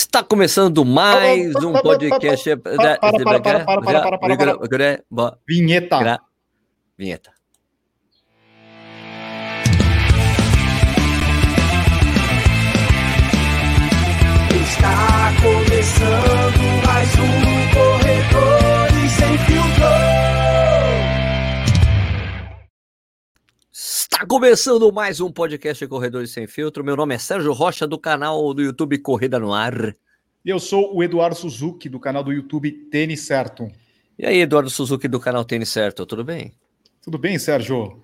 Está começando mais um podcast. Para, para, para, para, para, para, para, para. Vinheta. Vinheta. Está começando mais um Corredores Sem Filtro. Está começando mais um podcast Corredores Sem Filtro. Meu nome é Sérgio Rocha, do canal do YouTube Corrida no Ar. E eu sou o Eduardo Suzuki, do canal do YouTube Tênis Certo. E aí, Eduardo Suzuki, do canal Tênis Certo, tudo bem? Tudo bem, Sérgio?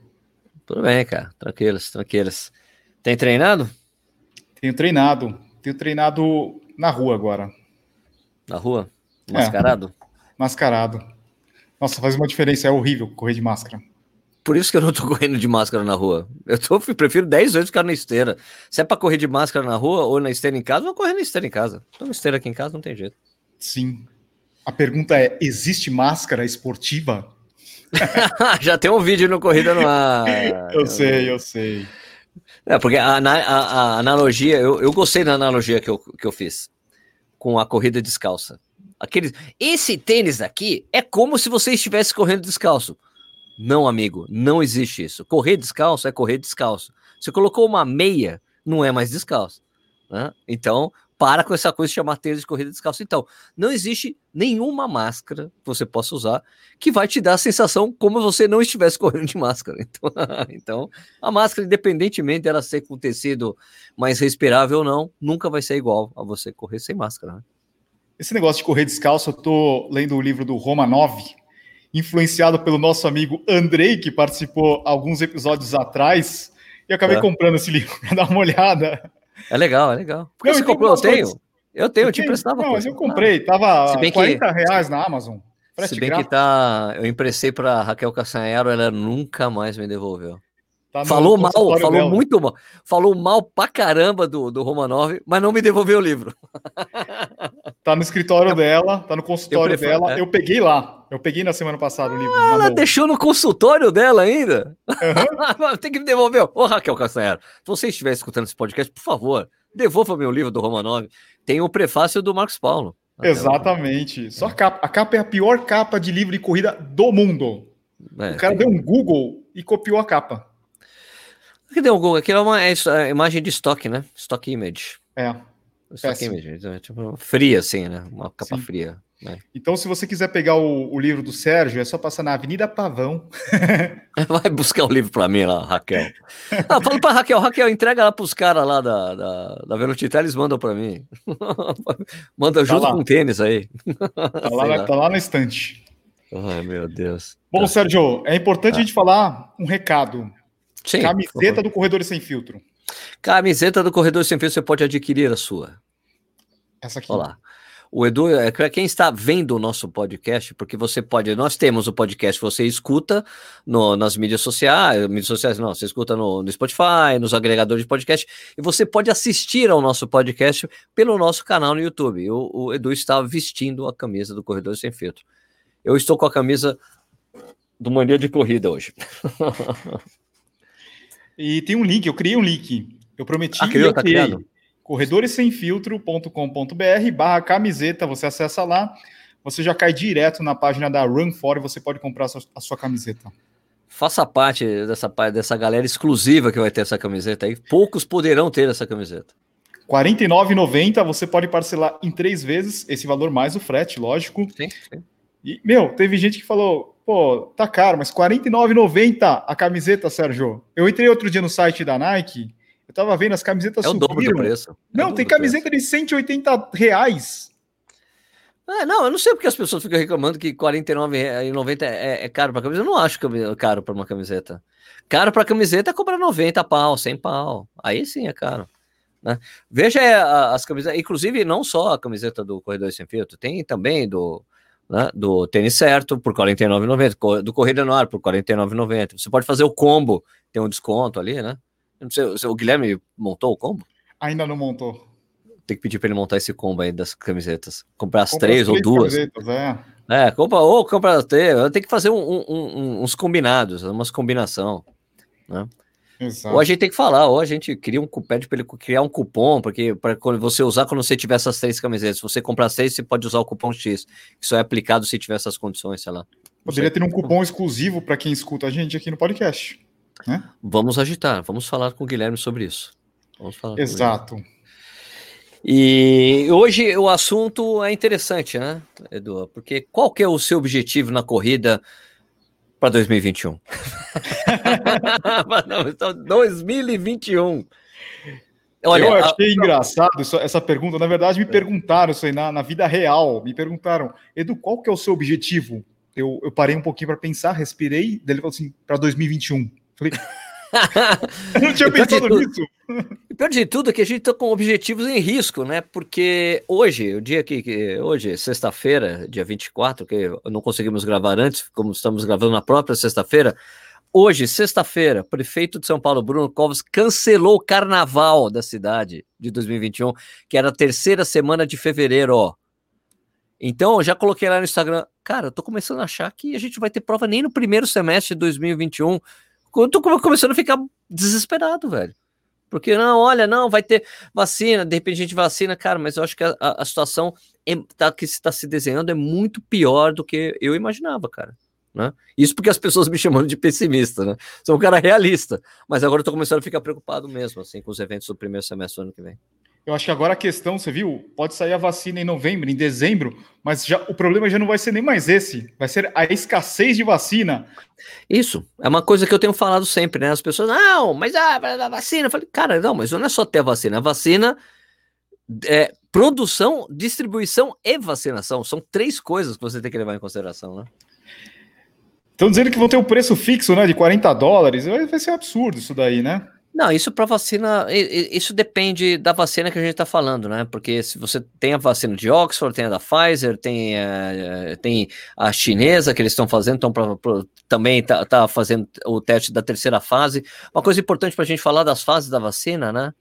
Tudo bem, cara. Tranquilos, tranquilos. Tem treinado? Tenho treinado. Tenho treinado na rua agora. Na rua? Mascarado? É, mascarado. Nossa, faz uma diferença. É horrível correr de máscara. Por isso que eu não tô correndo de máscara na rua. Eu tô, prefiro 10 vezes ficar na esteira. Se é pra correr de máscara na rua ou na esteira em casa, eu vou correr na esteira em casa. Tô na esteira aqui em casa, não tem jeito. Sim. A pergunta é: existe máscara esportiva? Já tem um vídeo no Corrida no Ar. eu sei, eu sei. É, porque a, a, a analogia, eu, eu gostei da analogia que eu, que eu fiz com a corrida descalça. Aqueles, esse tênis aqui é como se você estivesse correndo descalço. Não, amigo, não existe isso. Correr descalço é correr descalço. Você colocou uma meia, não é mais descalço. Né? Então, para com essa coisa de chamar tênis de corrida descalço. Então, não existe nenhuma máscara que você possa usar que vai te dar a sensação como se você não estivesse correndo de máscara. Então, então, a máscara, independentemente dela ser com tecido mais respirável ou não, nunca vai ser igual a você correr sem máscara. Né? Esse negócio de correr descalço, eu tô lendo o livro do Roma 9, influenciado pelo nosso amigo Andrei, que participou alguns episódios atrás, e acabei é. comprando esse livro para dar uma olhada. É legal, é legal. Por que você comprou? Eu tenho. Eu tenho, eu te emprestava. Não, mas eu comprei, tava bem 40 que, reais na Amazon. Se bem que tá. Eu emprestei para Raquel Cassanhero, ela nunca mais me devolveu. Tá falou mal, falou dela. muito mal. Falou mal pra caramba do, do Romanov, mas não me devolveu o livro. Tá no escritório eu, dela, tá no consultório prefiro, dela. É. Eu peguei lá. Eu peguei na semana passada o livro. Ah, ela deixou no consultório dela ainda? Uhum. Tem que me devolver. Ô, Raquel Castanheira, se você estiver escutando esse podcast, por favor, devolva meu livro do Romanov. Tem o prefácio do Marcos Paulo. Exatamente. Só a capa. A capa é a pior capa de livro de corrida do mundo. É, o cara tem... deu um Google e copiou a capa. Que deu um Google? Aquilo é uma é, é imagem de estoque, né? Stock image. É. Stock image. É, tipo, fria, assim, né? Uma capa Sim. fria. Né? Então, se você quiser pegar o, o, livro do Sérgio, é só passar na Avenida Pavão. Vai buscar o livro para mim lá, Raquel. Ah, fala para Raquel, Raquel, entrega lá para os caras lá da, da, da Velocitar, eles mandam para mim. Manda tá junto lá. com o tênis aí. Tá lá, lá. tá lá na estante. Ai, meu Deus. Bom, tá. Sérgio, é importante ah. a gente falar um recado. Sim, Camiseta do Corredor Sem Filtro. Camiseta do Corredor Sem Filtro, você pode adquirir a sua. Essa aqui. Olá. O Edu, é para quem está vendo o nosso podcast, porque você pode, nós temos o podcast, você escuta no, nas mídias sociais, mídias sociais não, você escuta no, no, Spotify, nos agregadores de podcast, e você pode assistir ao nosso podcast pelo nosso canal no YouTube. O, o Edu está vestindo a camisa do Corredor Sem Filtro. Eu estou com a camisa do Mania de Corrida hoje. e tem um link, eu criei um link. Eu prometi ah, criou, tá criado? corredoressemfiltro.com.br barra camiseta, você acessa lá, você já cai direto na página da Run For e você pode comprar a sua, a sua camiseta. Faça parte dessa, dessa galera exclusiva que vai ter essa camiseta aí. Poucos poderão ter essa camiseta. R$ 49,90 você pode parcelar em três vezes, esse valor mais o frete, lógico. Sim, sim. E, meu, teve gente que falou, pô, tá caro, mas R$ 49,90 a camiseta, Sérgio. Eu entrei outro dia no site da Nike eu tava vendo as camisetas é subiram. o dobro do preço. É não, tem camiseta de 180 reais. É, não, eu não sei porque as pessoas ficam reclamando que R$ 49,90 é, é caro para camiseta. Eu não acho caro para uma camiseta. Caro para camiseta é comprar 90 pau, 100 pau. Aí sim é caro. Né? Veja é, as camisetas, inclusive não só a camiseta do Corredor Sem Filtro, tem também do, né, do Tênis Certo por R$ 49,90, do Corrida no Ar por R$ 49,90. Você pode fazer o combo, tem um desconto ali, né? Sei, o Guilherme montou o combo? Ainda não montou. Tem que pedir para ele montar esse combo aí das camisetas. Comprar as três, três, ou duas. É. é, compra ou compra três. Tem que fazer um, um, um, uns combinados, umas combinação. Né? Exato. Ou a gente tem que falar, ou a gente cria um pede para ele criar um cupom, porque para você usar quando você tiver essas três camisetas. Se você comprar seis, você pode usar o cupom X. Isso é aplicado se tiver essas condições, sei lá. Poderia ter um cupom exclusivo para quem escuta a gente aqui no podcast. Né? Vamos agitar, vamos falar com o Guilherme sobre isso. Vamos falar Exato. E hoje o assunto é interessante, né, Edu? Porque qual que é o seu objetivo na corrida para 2021? 2021. Olha, eu achei a... engraçado isso, essa pergunta. Na verdade, me perguntaram isso aí na, na vida real. Me perguntaram, Edu, qual que é o seu objetivo? Eu, eu parei um pouquinho para pensar, respirei, daí ele falou assim, para 2021. Falei, eu não tinha pensado nisso. Pior de tudo é que a gente está com objetivos em risco, né? Porque hoje, o dia que. que hoje, sexta-feira, dia 24, que não conseguimos gravar antes, como estamos gravando na própria sexta-feira. Hoje, sexta-feira, prefeito de São Paulo, Bruno Covas, cancelou o carnaval da cidade de 2021, que era a terceira semana de fevereiro, ó. Então, já coloquei lá no Instagram, cara, eu tô começando a achar que a gente vai ter prova nem no primeiro semestre de 2021. Eu tô começando a ficar desesperado, velho. Porque não, olha, não, vai ter vacina, de repente a gente vacina, cara, mas eu acho que a, a situação é, tá, que está se desenhando é muito pior do que eu imaginava, cara. Né? Isso porque as pessoas me chamando de pessimista, né? Sou um cara realista, mas agora eu tô começando a ficar preocupado mesmo, assim, com os eventos do primeiro semestre do ano que vem. Eu acho que agora a questão, você viu, pode sair a vacina em novembro, em dezembro, mas já, o problema já não vai ser nem mais esse, vai ser a escassez de vacina. Isso, é uma coisa que eu tenho falado sempre, né? As pessoas, não, mas ah, a vacina. Eu falei, cara, não, mas não é só ter a vacina, a vacina é produção, distribuição e vacinação. São três coisas que você tem que levar em consideração, né? Estão dizendo que vão ter o um preço fixo, né, de 40 dólares. Vai ser um absurdo isso daí, né? Não, isso para vacina, isso depende da vacina que a gente está falando, né? Porque se você tem a vacina de Oxford, tem a da Pfizer, tem, uh, tem a chinesa que eles estão fazendo, então pra, pra, também está tá fazendo o teste da terceira fase. Uma coisa importante para a gente falar das fases da vacina, né?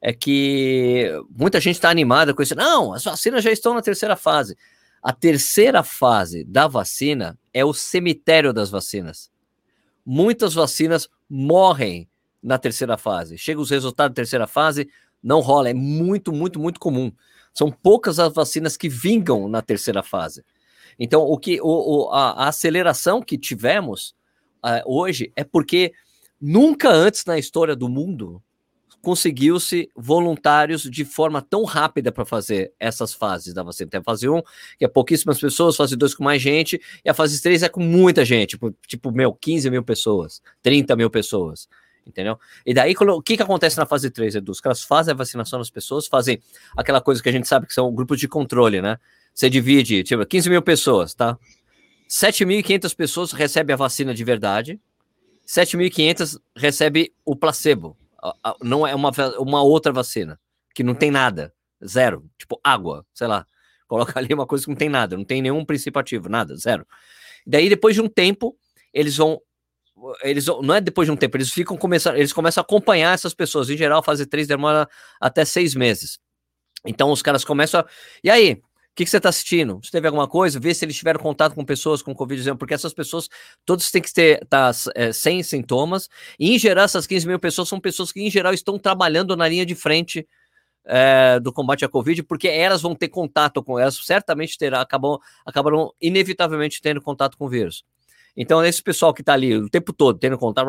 É que muita gente está animada com isso. Não, as vacinas já estão na terceira fase. A terceira fase da vacina é o cemitério das vacinas. Muitas vacinas morrem na terceira fase. Chega os resultados da terceira fase, não rola. É muito, muito, muito comum. São poucas as vacinas que vingam na terceira fase. Então, o que o, o a, a, aceleração que tivemos uh, hoje é porque nunca antes na história do mundo conseguiu-se voluntários de forma tão rápida para fazer essas fases da vacina. Tem a fase 1, que é pouquíssimas pessoas, fase 2 com mais gente, e a fase 3 é com muita gente, tipo, tipo meu, 15 mil pessoas, 30 mil pessoas entendeu? E daí, o que, que acontece na fase 3, Edu? Os caras fazem a vacinação das pessoas, fazem aquela coisa que a gente sabe que são grupos de controle, né? Você divide, tipo, 15 mil pessoas, tá? 7.500 pessoas recebem a vacina de verdade, 7.500 recebem o placebo, não é uma, uma outra vacina, que não tem nada, zero, tipo água, sei lá, coloca ali uma coisa que não tem nada, não tem nenhum princípio ativo, nada, zero. Daí, depois de um tempo, eles vão eles não é depois de um tempo, eles ficam começando, eles começam a acompanhar essas pessoas. Em geral, fase 3 demora até seis meses. Então os caras começam a. E aí? O que, que, você está assistindo? Você teve alguma coisa? Vê se eles tiveram contato com pessoas com Covid, porque essas pessoas, todos têm que ter tá, é, sem sintomas. E, em geral, essas 15 mil pessoas são pessoas que, em geral, estão trabalhando na linha de frente é, do combate à Covid, porque elas vão ter contato com elas, certamente terá, acabam, acabarão inevitavelmente tendo contato com o vírus. Então, esse pessoal que está ali o tempo todo tendo contato,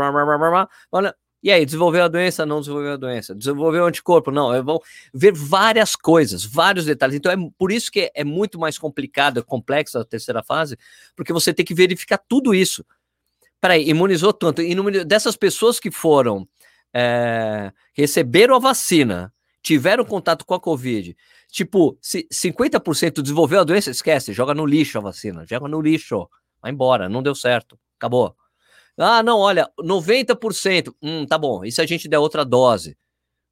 olha, e aí, desenvolveu a doença? Não desenvolveu a doença. Desenvolveu o anticorpo? Não. Vão ver várias coisas, vários detalhes. Então, é por isso que é muito mais complicado, é complexo a terceira fase, porque você tem que verificar tudo isso. Peraí, imunizou tanto. Imunizou, dessas pessoas que foram, é, receberam a vacina, tiveram contato com a Covid, tipo, se 50% desenvolveu a doença, esquece, joga no lixo a vacina, joga no lixo. Vai embora, não deu certo, acabou. Ah, não, olha, 90%, hum, tá bom, e se a gente der outra dose?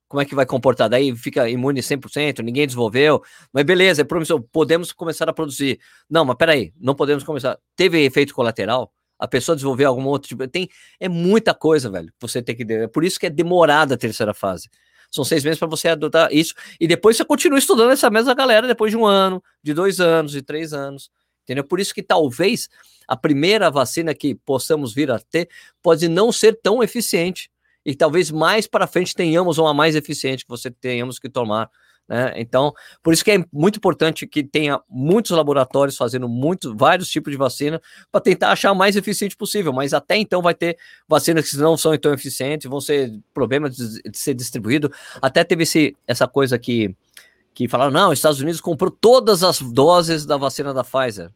Como é que vai comportar? Daí fica imune 100%, ninguém desenvolveu, mas beleza, é promissor, podemos começar a produzir. Não, mas peraí, não podemos começar. Teve efeito colateral? A pessoa desenvolveu algum outro tipo? Tem, é muita coisa, velho, você tem que. É por isso que é demorada a terceira fase. São seis meses para você adotar isso. E depois você continua estudando essa mesma galera depois de um ano, de dois anos, de três anos. Entendeu? Por isso que talvez a primeira vacina que possamos vir a ter pode não ser tão eficiente. e talvez mais para frente tenhamos uma mais eficiente que você tenhamos que tomar. Né? Então, por isso que é muito importante que tenha muitos laboratórios fazendo muitos, vários tipos de vacina para tentar achar o mais eficiente possível. Mas até então vai ter vacinas que não são tão eficientes, vão ser problemas de, de ser distribuído. Até teve esse, essa coisa que que falaram, não, os Estados Unidos comprou todas as doses da vacina da Pfizer,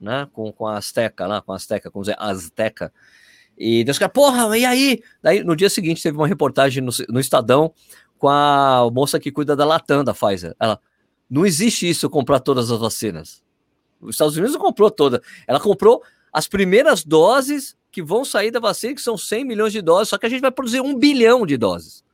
né, com, com a Azteca lá, com a Azteca, com a Azteca, e Deus cara, porra, e aí? Daí, no dia seguinte, teve uma reportagem no, no Estadão com a moça que cuida da Latam da Pfizer. Ela, não existe isso, comprar todas as vacinas. Os Estados Unidos não comprou toda. Ela comprou as primeiras doses que vão sair da vacina, que são 100 milhões de doses, só que a gente vai produzir um bilhão de doses.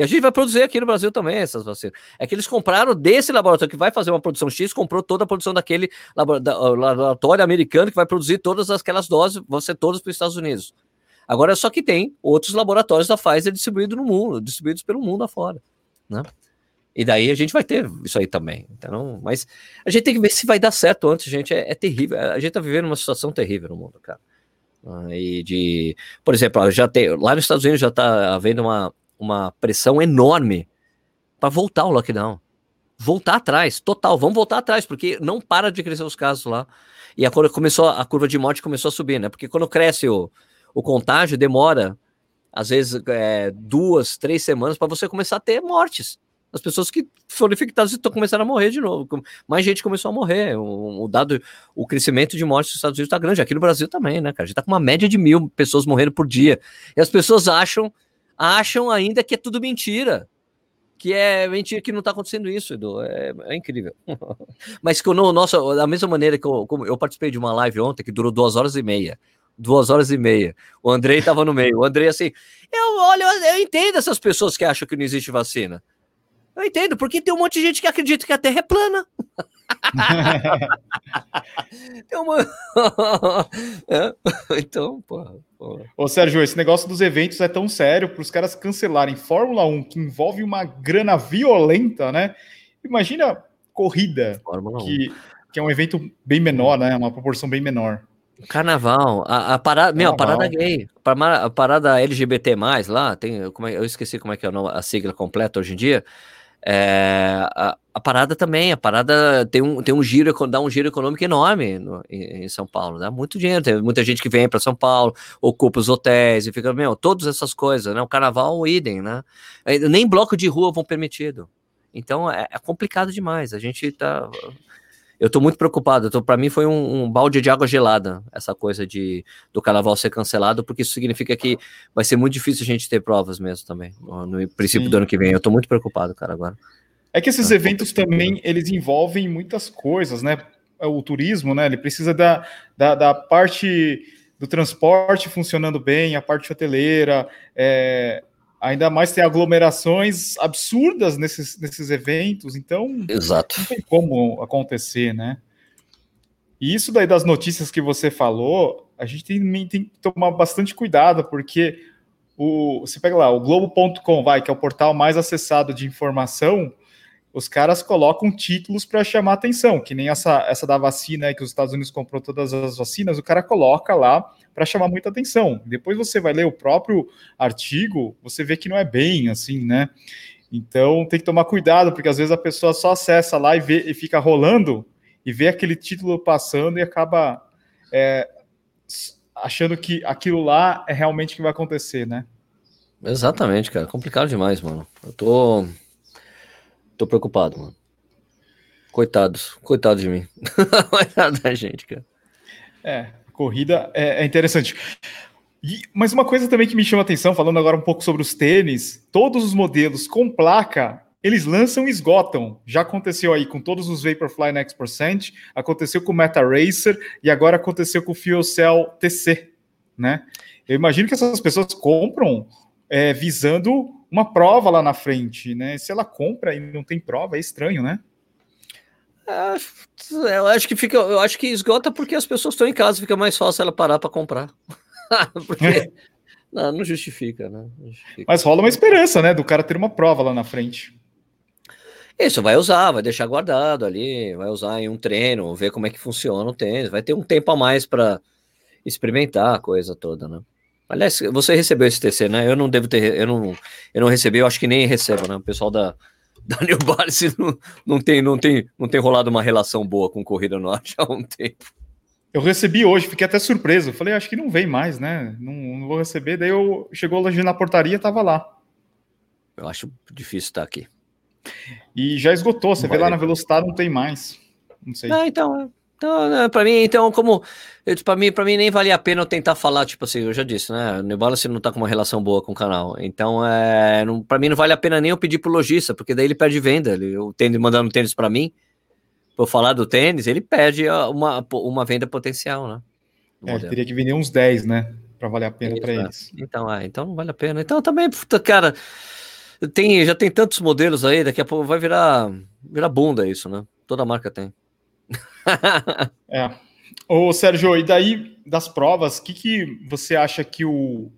E a gente vai produzir aqui no Brasil também essas vacinas. É que eles compraram desse laboratório que vai fazer uma produção X, comprou toda a produção daquele laboratório americano que vai produzir todas aquelas doses, vão ser todas para os Estados Unidos. Agora, só que tem outros laboratórios da Pfizer distribuídos no mundo, distribuídos pelo mundo afora, né? E daí a gente vai ter isso aí também. Então, mas a gente tem que ver se vai dar certo antes, gente. É, é terrível. A gente está vivendo uma situação terrível no mundo, cara. Ah, e de, por exemplo, já tem lá nos Estados Unidos já está havendo uma, uma pressão enorme para voltar o lockdown. Voltar atrás, total, vamos voltar atrás, porque não para de crescer os casos lá. E a, começou, a curva de morte começou a subir, né? Porque quando cresce o, o contágio, demora, às vezes, é, duas, três semanas para você começar a ter mortes. As pessoas que foram infectadas estão começando a morrer de novo. Mais gente começou a morrer. O, o dado, o crescimento de mortes nos Estados Unidos está grande. Aqui no Brasil também, né, cara? A gente está com uma média de mil pessoas morrendo por dia. E as pessoas acham acham ainda que é tudo mentira. Que é mentira que não está acontecendo isso, Edu. É, é incrível. Mas que no nosso, da mesma maneira que eu, eu participei de uma live ontem que durou duas horas e meia duas horas e meia. O Andrei estava no meio. O Andrei, assim, eu olho, eu entendo essas pessoas que acham que não existe vacina. Eu entendo, porque tem um monte de gente que acredita que a Terra é plana. Tem uma... é, então, porra. Ô, Sérgio, esse negócio dos eventos é tão sério para os caras cancelarem Fórmula 1, que envolve uma grana violenta, né? Imagina corrida, que, que é um evento bem menor, né? Uma proporção bem menor. Carnaval, a, a parada, meu, a parada gay, a parada LGBT+, lá, tem, como é, eu esqueci como é que é a sigla completa hoje em dia, é, a, a, parada também, a parada tem um, tem um giro, dá um giro econômico enorme no, em, em, São Paulo, dá muito dinheiro, tem muita gente que vem para São Paulo, ocupa os hotéis e fica, meu, todas essas coisas, né, o carnaval, o idem, né, é, nem bloco de rua vão permitido, então é, é complicado demais, a gente tá eu tô muito preocupado. Para mim foi um, um, balde de água gelada essa coisa de do carnaval ser cancelado, porque isso significa que vai ser muito difícil a gente ter provas mesmo também no, no princípio Sim. do ano que vem. Eu tô muito preocupado, cara, agora. É que esses é. eventos também eles envolvem muitas coisas, né? O turismo, né? Ele precisa da, da, da parte do transporte funcionando bem, a parte hoteleira, é, Ainda mais tem aglomerações absurdas nesses, nesses eventos, então Exato. não tem como acontecer, né? E isso daí das notícias que você falou, a gente tem, tem que tomar bastante cuidado, porque o, você pega lá, o Globo.com, vai, que é o portal mais acessado de informação, os caras colocam títulos para chamar atenção, que nem essa, essa da vacina que os Estados Unidos comprou todas as vacinas, o cara coloca lá para chamar muita atenção. Depois você vai ler o próprio artigo, você vê que não é bem assim, né? Então tem que tomar cuidado, porque às vezes a pessoa só acessa lá e, vê, e fica rolando e vê aquele título passando e acaba é, achando que aquilo lá é realmente o que vai acontecer, né? Exatamente, cara. Complicado demais, mano. Eu tô Tô preocupado, mano. Coitados, coitado de mim. Da gente, cara. É, corrida é, é interessante. E, mas uma coisa também que me chama a atenção, falando agora um pouco sobre os tênis, todos os modelos com placa, eles lançam e esgotam. Já aconteceu aí com todos os Vaporfly Next Percent, aconteceu com o Meta Racer e agora aconteceu com o Fuel Cell TC, né? Eu imagino que essas pessoas compram é, visando uma prova lá na frente, né? Se ela compra e não tem prova, é estranho, né? É, eu acho que fica, eu acho que esgota porque as pessoas estão em casa, fica mais fácil ela parar para comprar. porque é. não, não, justifica, né? Não justifica. Mas rola uma esperança, né, do cara ter uma prova lá na frente. Isso, vai usar, vai deixar guardado ali, vai usar em um treino, ver como é que funciona o tênis, vai ter um tempo a mais para experimentar a coisa toda, né? Aliás, você recebeu esse TC, né? Eu não devo ter, eu não, eu não recebi, eu acho que nem recebo, né? O pessoal da, da New Balance não, não, tem, não, tem, não tem rolado uma relação boa com corrida no ar já há um tempo. Eu recebi hoje, fiquei até surpreso. Falei, acho que não vem mais, né? Não, não vou receber. Daí eu chegou hoje na portaria, tava lá. Eu acho difícil estar aqui. E já esgotou. Você vê lá na Velocidade, não tem mais. Não sei. Ah, então, é. Então, né, para mim, então, como para mim, para mim nem valia a pena eu tentar falar, tipo assim, eu já disse, né? O Nebala se não tá com uma relação boa com o canal. Então, é, para mim não vale a pena nem eu pedir pro lojista, porque daí ele perde venda. Ele, o tênis mandando tênis para mim, por falar do tênis, ele perde uma, uma venda potencial, né? É, teria que vender uns 10, né? Para valer a pena para eles. Então, é, então não vale a pena. Então também, puta, cara, tem, já tem tantos modelos aí, daqui a pouco vai virar, virar bunda isso, né? Toda marca tem. é. Ô, Sérgio, e daí das provas, o que, que você acha que o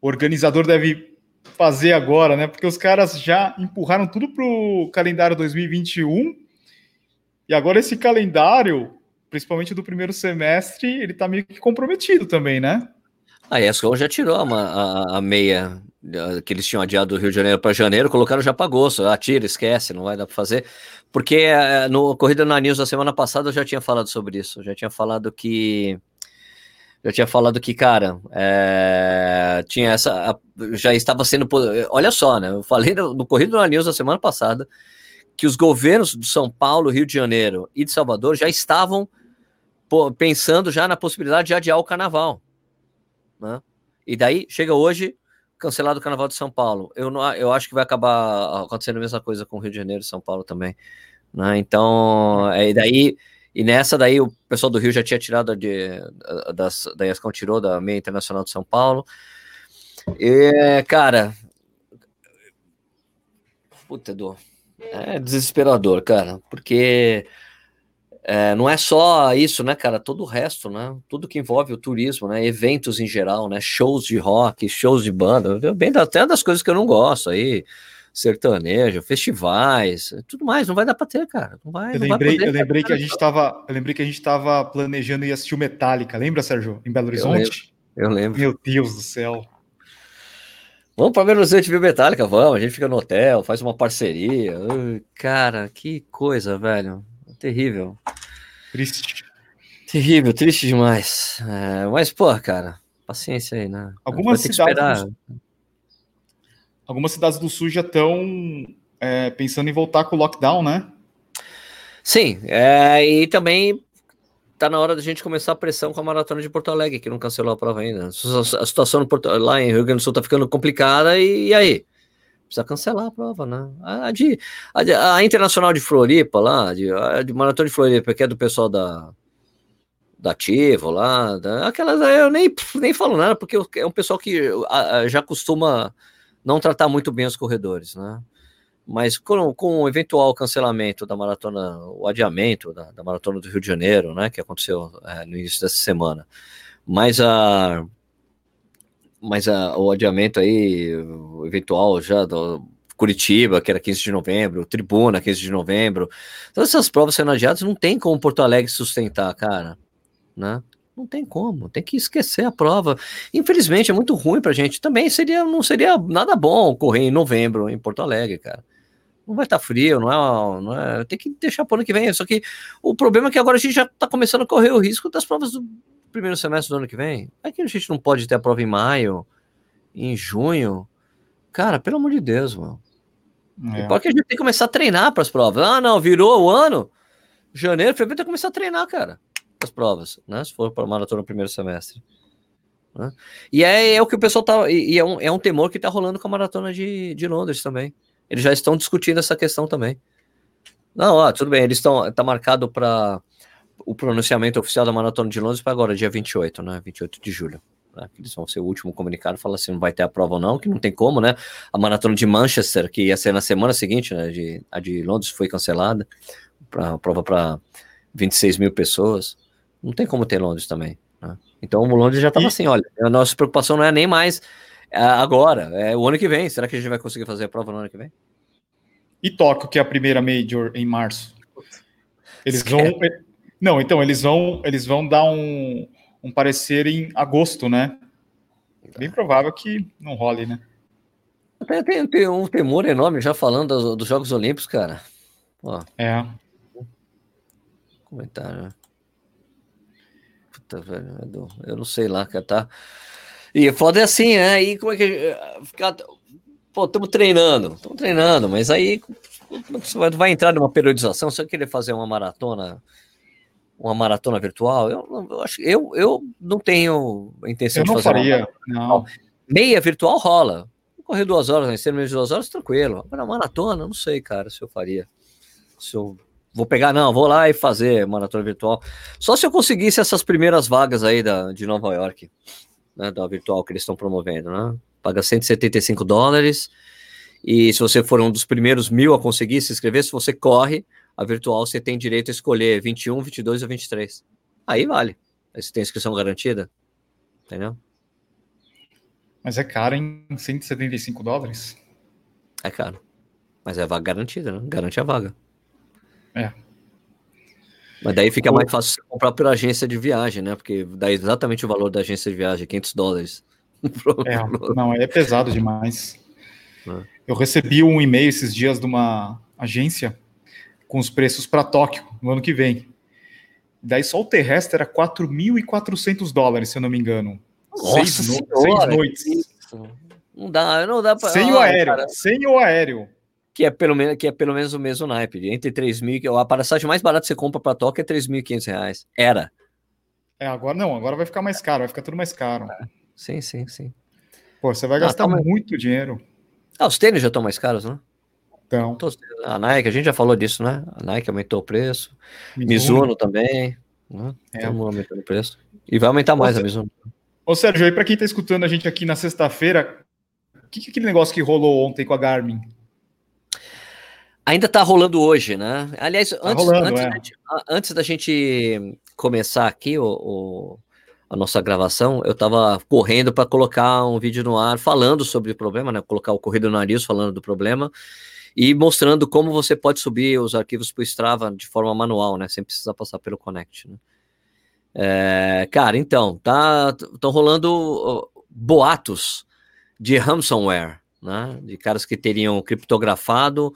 organizador deve fazer agora, né? Porque os caras já empurraram tudo para o calendário 2021 e agora esse calendário, principalmente do primeiro semestre, ele está meio que comprometido também, né? A ESCOM já tirou a, a, a, meia que eles tinham adiado do Rio de Janeiro para janeiro, colocaram já para agosto. Ah, tira, esquece, não vai dar para fazer. Porque eh, no Corrida na News da semana passada eu já tinha falado sobre isso. Eu já tinha falado que. Já tinha falado que, cara, é, tinha essa. Já estava sendo. Olha só, né? Eu falei no, no Corrida na News da semana passada que os governos de São Paulo, Rio de Janeiro e de Salvador já estavam pensando já na possibilidade de adiar o carnaval. Né? E daí chega hoje, cancelado o Carnaval de São Paulo. Eu, não, eu acho que vai acabar acontecendo a mesma coisa com o Rio de Janeiro e São Paulo também. Né? Então, é, e daí, e nessa daí o pessoal do Rio já tinha tirado de, das, da ESCOM tirou da meia internacional de São Paulo. E, cara, puta, Edu, é desesperador, cara, porque é, não é só isso, né, cara? Todo o resto, né? Tudo que envolve o turismo, né? Eventos em geral, né? Shows de rock, shows de banda, bem até das coisas que eu não gosto aí, sertanejo, festivais, tudo mais. Não vai dar para ter, cara. Não vai. Eu não lembrei, vai eu lembrei que a gente tava, eu lembrei que a gente tava planejando ir assistir o Metallica. Lembra, Sérgio? Em Belo Horizonte. Eu lembro. Eu lembro. Meu Deus do céu. Vamos para Belo Horizonte ver Metallica, vamos. A gente fica no hotel, faz uma parceria. Ui, cara, que coisa, velho. Terrível. Triste. Terrível, triste demais. É, mas, pô, cara, paciência aí, né? Algumas cidades, do... Algumas cidades do Sul já estão é, pensando em voltar com o lockdown, né? Sim, é, e também tá na hora da gente começar a pressão com a maratona de Porto Alegre, que não cancelou a prova ainda. A situação Porto, lá em Rio Grande do Sul tá ficando complicada, e, e aí? Precisa cancelar a prova, né? A, de, a, a Internacional de Floripa lá, de, a de Maratona de Floripa, que é do pessoal da, da Ativo lá, da, aquelas eu nem, nem falo nada, porque é um pessoal que a, já costuma não tratar muito bem os corredores, né? Mas com, com o eventual cancelamento da maratona, o adiamento da, da maratona do Rio de Janeiro, né, que aconteceu é, no início dessa semana, mas a mas a, o adiamento aí, o eventual já do Curitiba, que era 15 de novembro, Tribuna, 15 de novembro. Todas essas provas sendo adiadas, não tem como Porto Alegre sustentar, cara, né? Não tem como, tem que esquecer a prova. Infelizmente, é muito ruim pra gente. Também seria, não seria nada bom correr em novembro em Porto Alegre, cara. Não vai estar tá frio, não é, não é. Tem que deixar para o ano que vem. Só que o problema é que agora a gente já está começando a correr o risco das provas do primeiro semestre do ano que vem? É que a gente não pode ter a prova em maio, em junho. Cara, pelo amor de Deus, mano. É. Porque a gente tem que começar a treinar para as provas. Ah, não, virou o ano. Janeiro, fevereiro, tem que começar a treinar, cara, as provas, né? Se for para maratona no primeiro semestre. Né? E é, é, o que o pessoal tá. E, e é, um, é um temor que tá rolando com a maratona de, de Londres também. Eles já estão discutindo essa questão também. Não, ó, tudo bem, eles estão. Tá marcado para o pronunciamento oficial da Maratona de Londres para agora, dia 28, né? 28 de julho. Né? Eles vão ser o último comunicado, fala assim, não vai ter a prova ou não, que não tem como, né? A Maratona de Manchester, que ia ser na semana seguinte, né? De, a de Londres foi cancelada, para a prova para 26 mil pessoas. Não tem como ter Londres também, né? Então o Londres já estava e... assim, olha, a nossa preocupação não é nem mais é, agora, é o ano que vem. Será que a gente vai conseguir fazer a prova no ano que vem? E Tóquio, que é a primeira Major em março. Eles vão, não, então eles vão, eles vão dar um, um parecer em agosto, né? Bem provável que não role, né? Tem, tem, tem um temor enorme já falando dos, dos Jogos Olímpicos, cara. Ó. É. Comentário. Puta, velho, eu não sei lá, cara, tá? E foda é assim, né? Aí como é que. Ficar... Pô, estamos treinando, estamos treinando, mas aí você vai entrar numa periodização, você vai querer fazer uma maratona, uma maratona virtual? Eu, eu acho eu, eu não tenho intenção eu de fazer. Faria, não. Meia virtual rola. Correr duas horas, né? menos de duas horas, tranquilo. Agora, maratona, não sei, cara, se eu faria. Se eu vou pegar, não, vou lá e fazer maratona virtual. Só se eu conseguisse essas primeiras vagas aí da, de Nova York, né, da virtual que eles estão promovendo, né? Paga 175 dólares. E se você for um dos primeiros mil a conseguir se inscrever, se você corre, a virtual você tem direito a escolher 21, 22 ou 23. Aí vale. Aí você tem inscrição garantida. Entendeu? Mas é caro em 175 dólares? É caro. Mas é vaga garantida, né? Garante a vaga. É. Mas daí fica mais fácil você comprar pela agência de viagem, né? Porque dá exatamente o valor da agência de viagem, 500 dólares. é, não, é pesado demais. É. Eu recebi um e-mail esses dias de uma agência com os preços para Tóquio no ano que vem. Daí só o terrestre era 4.400 dólares, se eu não me engano. Nossa seis, senhora, seis noites. Não dá, não dá para. Sem o aéreo, cara. sem o aéreo. Que é, pelo menos, que é pelo menos o mesmo naipe. Entre 3 mil. A passagem mais barata que você compra para Tóquio é 3.500 reais. Era. É, agora não, agora vai ficar mais caro, vai ficar tudo mais caro. É. Sim, sim, sim. Pô, você vai ah, gastar tá muito dinheiro. Ah, os tênis já estão mais caros, né? Então. A Nike, a gente já falou disso, né? A Nike aumentou o preço. Mizuno, Mizuno também. Né? É. aumentando o preço. E vai aumentar mais Ô, a Mizuno. Ô, Sérgio, aí para quem está escutando a gente aqui na sexta-feira, o que, que é aquele negócio que rolou ontem com a Garmin? Ainda está rolando hoje, né? Aliás, tá antes, rolando, antes, é. da gente, antes, da gente, começar aqui o, o a nossa gravação, eu estava correndo para colocar um vídeo no ar falando sobre o problema, né? Colocar o corrido no nariz falando do problema e mostrando como você pode subir os arquivos para o Strava de forma manual, né? Sem precisar passar pelo Connect. Né? É, cara, então, tá, estão rolando boatos de ransomware, né? De caras que teriam criptografado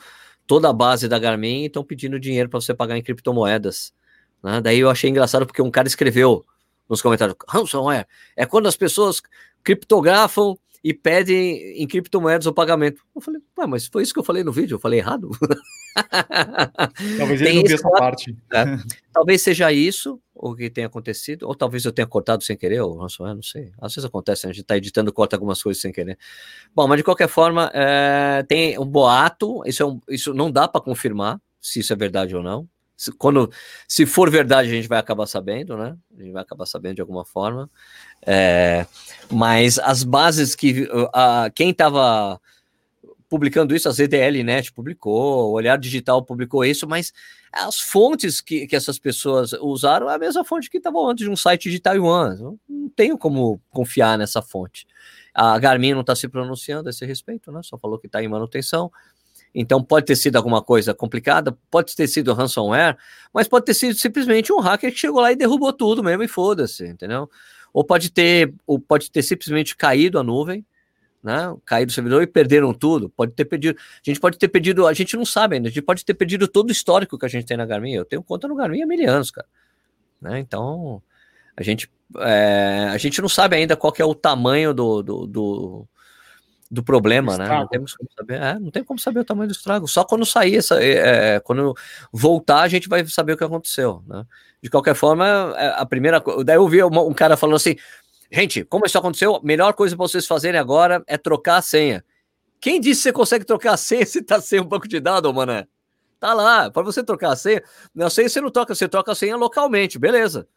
toda a base da Garmin e estão pedindo dinheiro para você pagar em criptomoedas. Né? Daí eu achei engraçado porque um cara escreveu nos comentários: ransomware é quando as pessoas criptografam e pedem em criptomoedas o pagamento. Eu falei, mas foi isso que eu falei no vídeo, eu falei errado. Talvez ele não viu essa parte. É. Talvez seja isso o que tenha acontecido, ou talvez eu tenha cortado sem querer, ou não, não sei. Às vezes acontece, né? a gente está editando corta algumas coisas sem querer. Bom, mas de qualquer forma, é, tem um boato, isso, é um, isso não dá para confirmar se isso é verdade ou não. Se, quando, se for verdade, a gente vai acabar sabendo, né? A gente vai acabar sabendo de alguma forma. É, mas as bases que uh, quem estava publicando isso, a ZDLNet publicou, o Olhar Digital publicou isso, mas as fontes que, que essas pessoas usaram é a mesma fonte que estavam antes de um site de Taiwan. Não, não tenho como confiar nessa fonte. A Garmin não está se pronunciando a esse respeito, né? Só falou que está em manutenção. Então pode ter sido alguma coisa complicada, pode ter sido ransomware, mas pode ter sido simplesmente um hacker que chegou lá e derrubou tudo mesmo e foda-se, entendeu? Ou pode ter, ou pode ter simplesmente caído a nuvem, né? Caído o servidor e perderam tudo. Pode ter pedido, a gente pode ter pedido, a gente não sabe ainda, a gente pode ter pedido todo o histórico que a gente tem na Garmin. Eu tenho conta no Garmin há mil anos, cara. Né? Então a gente, é, a gente não sabe ainda qual é o tamanho do, do, do do problema, né? Não temos como saber, é, não tem como saber o tamanho do estrago. Só quando sair essa, é, é, quando voltar a gente vai saber o que aconteceu, né? De qualquer forma, é, a primeira, daí eu vi um cara falando assim, gente, como isso aconteceu? Melhor coisa para vocês fazerem agora é trocar a senha. Quem disse que você consegue trocar a senha se tá sem um banco de dados, mané? Tá lá, para você trocar a senha, não sei se você não troca, você troca a senha localmente, beleza?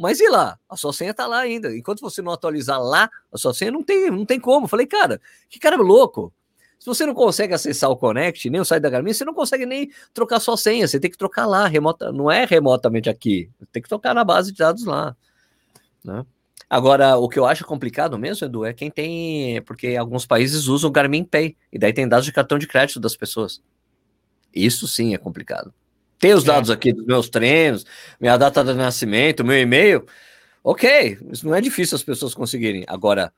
Mas e lá? A sua senha tá lá ainda. Enquanto você não atualizar lá, a sua senha não tem, não tem como. Falei, cara, que cara louco. Se você não consegue acessar o Connect, nem o site da Garmin, você não consegue nem trocar sua senha. Você tem que trocar lá, remota, não é remotamente aqui. Tem que trocar na base de dados lá. Né? Agora, o que eu acho complicado mesmo, Edu, é quem tem. Porque alguns países usam o Garmin Pay. E daí tem dados de cartão de crédito das pessoas. Isso sim é complicado. Tem os é. dados aqui dos meus treinos, minha data de nascimento, meu e-mail. Ok, isso não é difícil as pessoas conseguirem. Agora,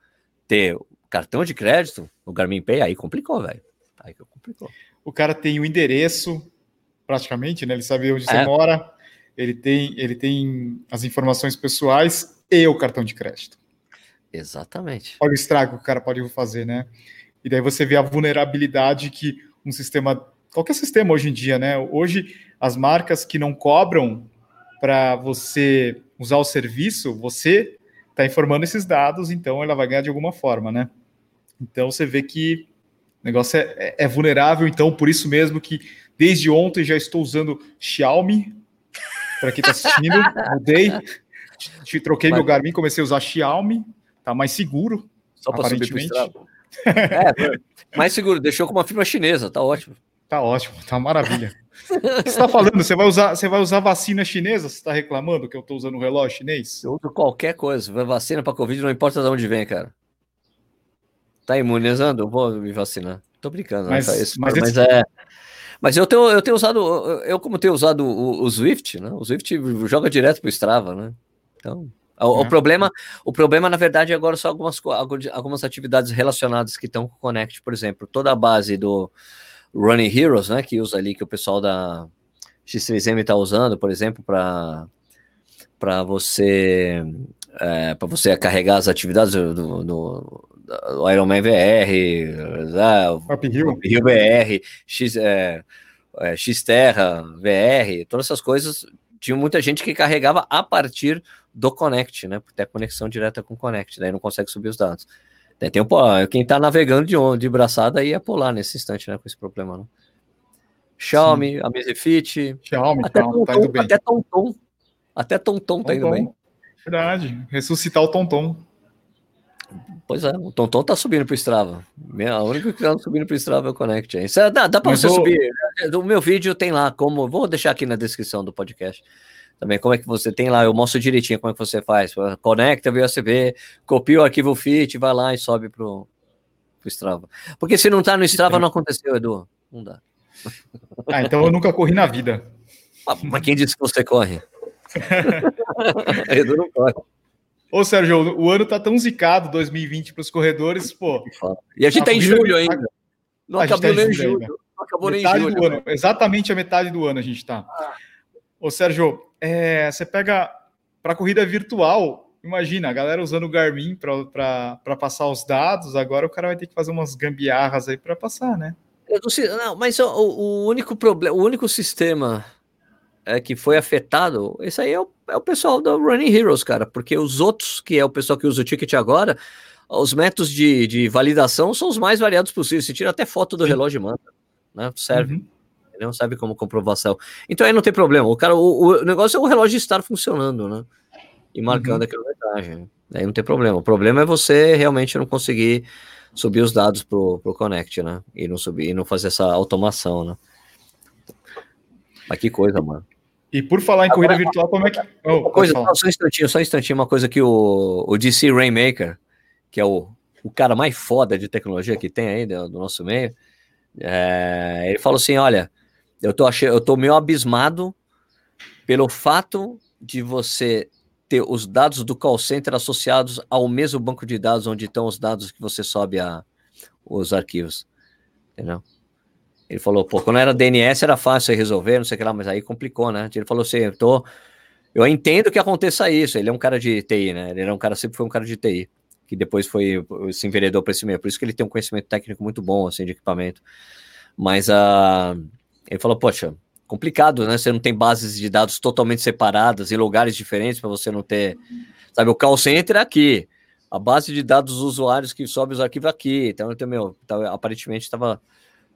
ter cartão de crédito no Garmin Pay, aí complicou, velho. Aí complicou. O cara tem o endereço, praticamente, né? Ele sabe onde você é. mora, ele tem, ele tem as informações pessoais e o cartão de crédito. Exatamente. Olha o estrago que o cara pode fazer, né? E daí você vê a vulnerabilidade que um sistema, qualquer sistema hoje em dia, né? Hoje, as marcas que não cobram para você usar o serviço, você está informando esses dados, então ela vai ganhar de alguma forma, né? Então você vê que o negócio é, é, é vulnerável, então por isso mesmo que desde ontem já estou usando Xiaomi. Para quem está assistindo, mudei, te, troquei Mas... meu Garmin, comecei a usar Xiaomi, tá mais seguro. Só para subir é, mais seguro, deixou com uma firma chinesa, tá ótimo. Tá ótimo, tá maravilha. O que você está falando? Você vai usar, você vai usar vacina chinesa? Você está reclamando que eu estou usando um relógio chinês? Eu uso qualquer coisa. Vacina para Covid, não importa de onde vem, cara. Tá imunizando? Eu vou me vacinar. Tô brincando, mas, né? Isso, mas, mas esse... é. Mas eu tenho, eu tenho usado, eu como tenho usado o, o Swift, né? O Swift joga direto pro Strava, né? Então, o, é. o, problema, o problema, na verdade, agora são algumas, algumas atividades relacionadas que estão com o Connect, por exemplo, toda a base do Running Heroes, né? Que usa ali, que o pessoal da X3M está usando, por exemplo, para para você é, para você carregar as atividades do, do, do Ironman VR, da, Rio. Rio BR, X, é, é, Xterra, VR, todas essas coisas, tinha muita gente que carregava a partir do Connect, né? Por ter conexão direta com o Connect, daí não consegue subir os dados. Tem um, quem está navegando de, de braçada aí ia pular nesse instante, né? Com esse problema, né? Xiaomi, Sim. Amazfit, Xiaomi, até tá, Tom, tá indo bem. Até Tonton, até Tonton tá indo bem. Verdade, ressuscitar o Tonton. Pois é, o Tonton tá subindo pro Strava. A única que tá subindo pro Strava é o Connect. Isso é, dá, dá para você eu... subir. O meu vídeo tem lá como. Vou deixar aqui na descrição do podcast. Também como é que você tem lá, eu mostro direitinho como é que você faz. Conecta o USB, copia o arquivo FIT, vai lá e sobe pro, pro Strava. Porque se não tá no Strava, não aconteceu, Edu. Não dá. Ah, então eu nunca corri na vida. Ah, mas quem disse que você corre? Edu não corre. Ô, Sérgio, o ano tá tão zicado, 2020, para os corredores, pô. E a gente tá em julho ainda. Não a acabou tá nem julho. Ainda. Não acabou metade nem julho. Ano. Exatamente a metade do ano a gente tá. Ah. Ô, Sérgio, é, você pega para corrida virtual, imagina, a galera usando o Garmin para passar os dados, agora o cara vai ter que fazer umas gambiarras aí para passar, né? Não, não, mas o, o, único problema, o único sistema é, que foi afetado, isso aí é o, é o pessoal do Running Heroes, cara, porque os outros, que é o pessoal que usa o ticket agora, os métodos de, de validação são os mais variados possíveis. Você tira até foto do relógio e manda, né? Serve. Uhum. Não sabe como comprovação. Então aí não tem problema. O cara, o, o negócio é o relógio estar funcionando, né? E marcando uhum. aquela metade. Aí não tem problema. O problema é você realmente não conseguir subir os dados pro, pro Connect, né? E não subir, e não fazer essa automação, né? Mas que coisa, mano. E por falar em Agora, corrida virtual, como é que. Oh, coisa, não, só um instantinho, só um instantinho, uma coisa que o, o DC Rainmaker, que é o, o cara mais foda de tecnologia que tem aí do, do nosso meio, é, ele falou assim: olha, eu tô, achei, eu tô meio abismado pelo fato de você ter os dados do call center associados ao mesmo banco de dados onde estão os dados que você sobe a, os arquivos. Entendeu? Ele falou, pô, quando era DNS era fácil resolver, não sei o que lá, mas aí complicou, né? Ele falou assim, eu tô. Eu entendo que aconteça isso. Ele é um cara de TI, né? Ele era um cara, sempre foi um cara de TI, que depois foi se enveredou para esse meio. Por isso que ele tem um conhecimento técnico muito bom, assim, de equipamento. Mas a. Uh, ele falou, poxa, complicado, né? Você não tem bases de dados totalmente separadas em lugares diferentes para você não ter. Sabe, o call center é aqui, a base de dados dos usuários que sobe os arquivos aqui. Então, então meu, aparentemente estava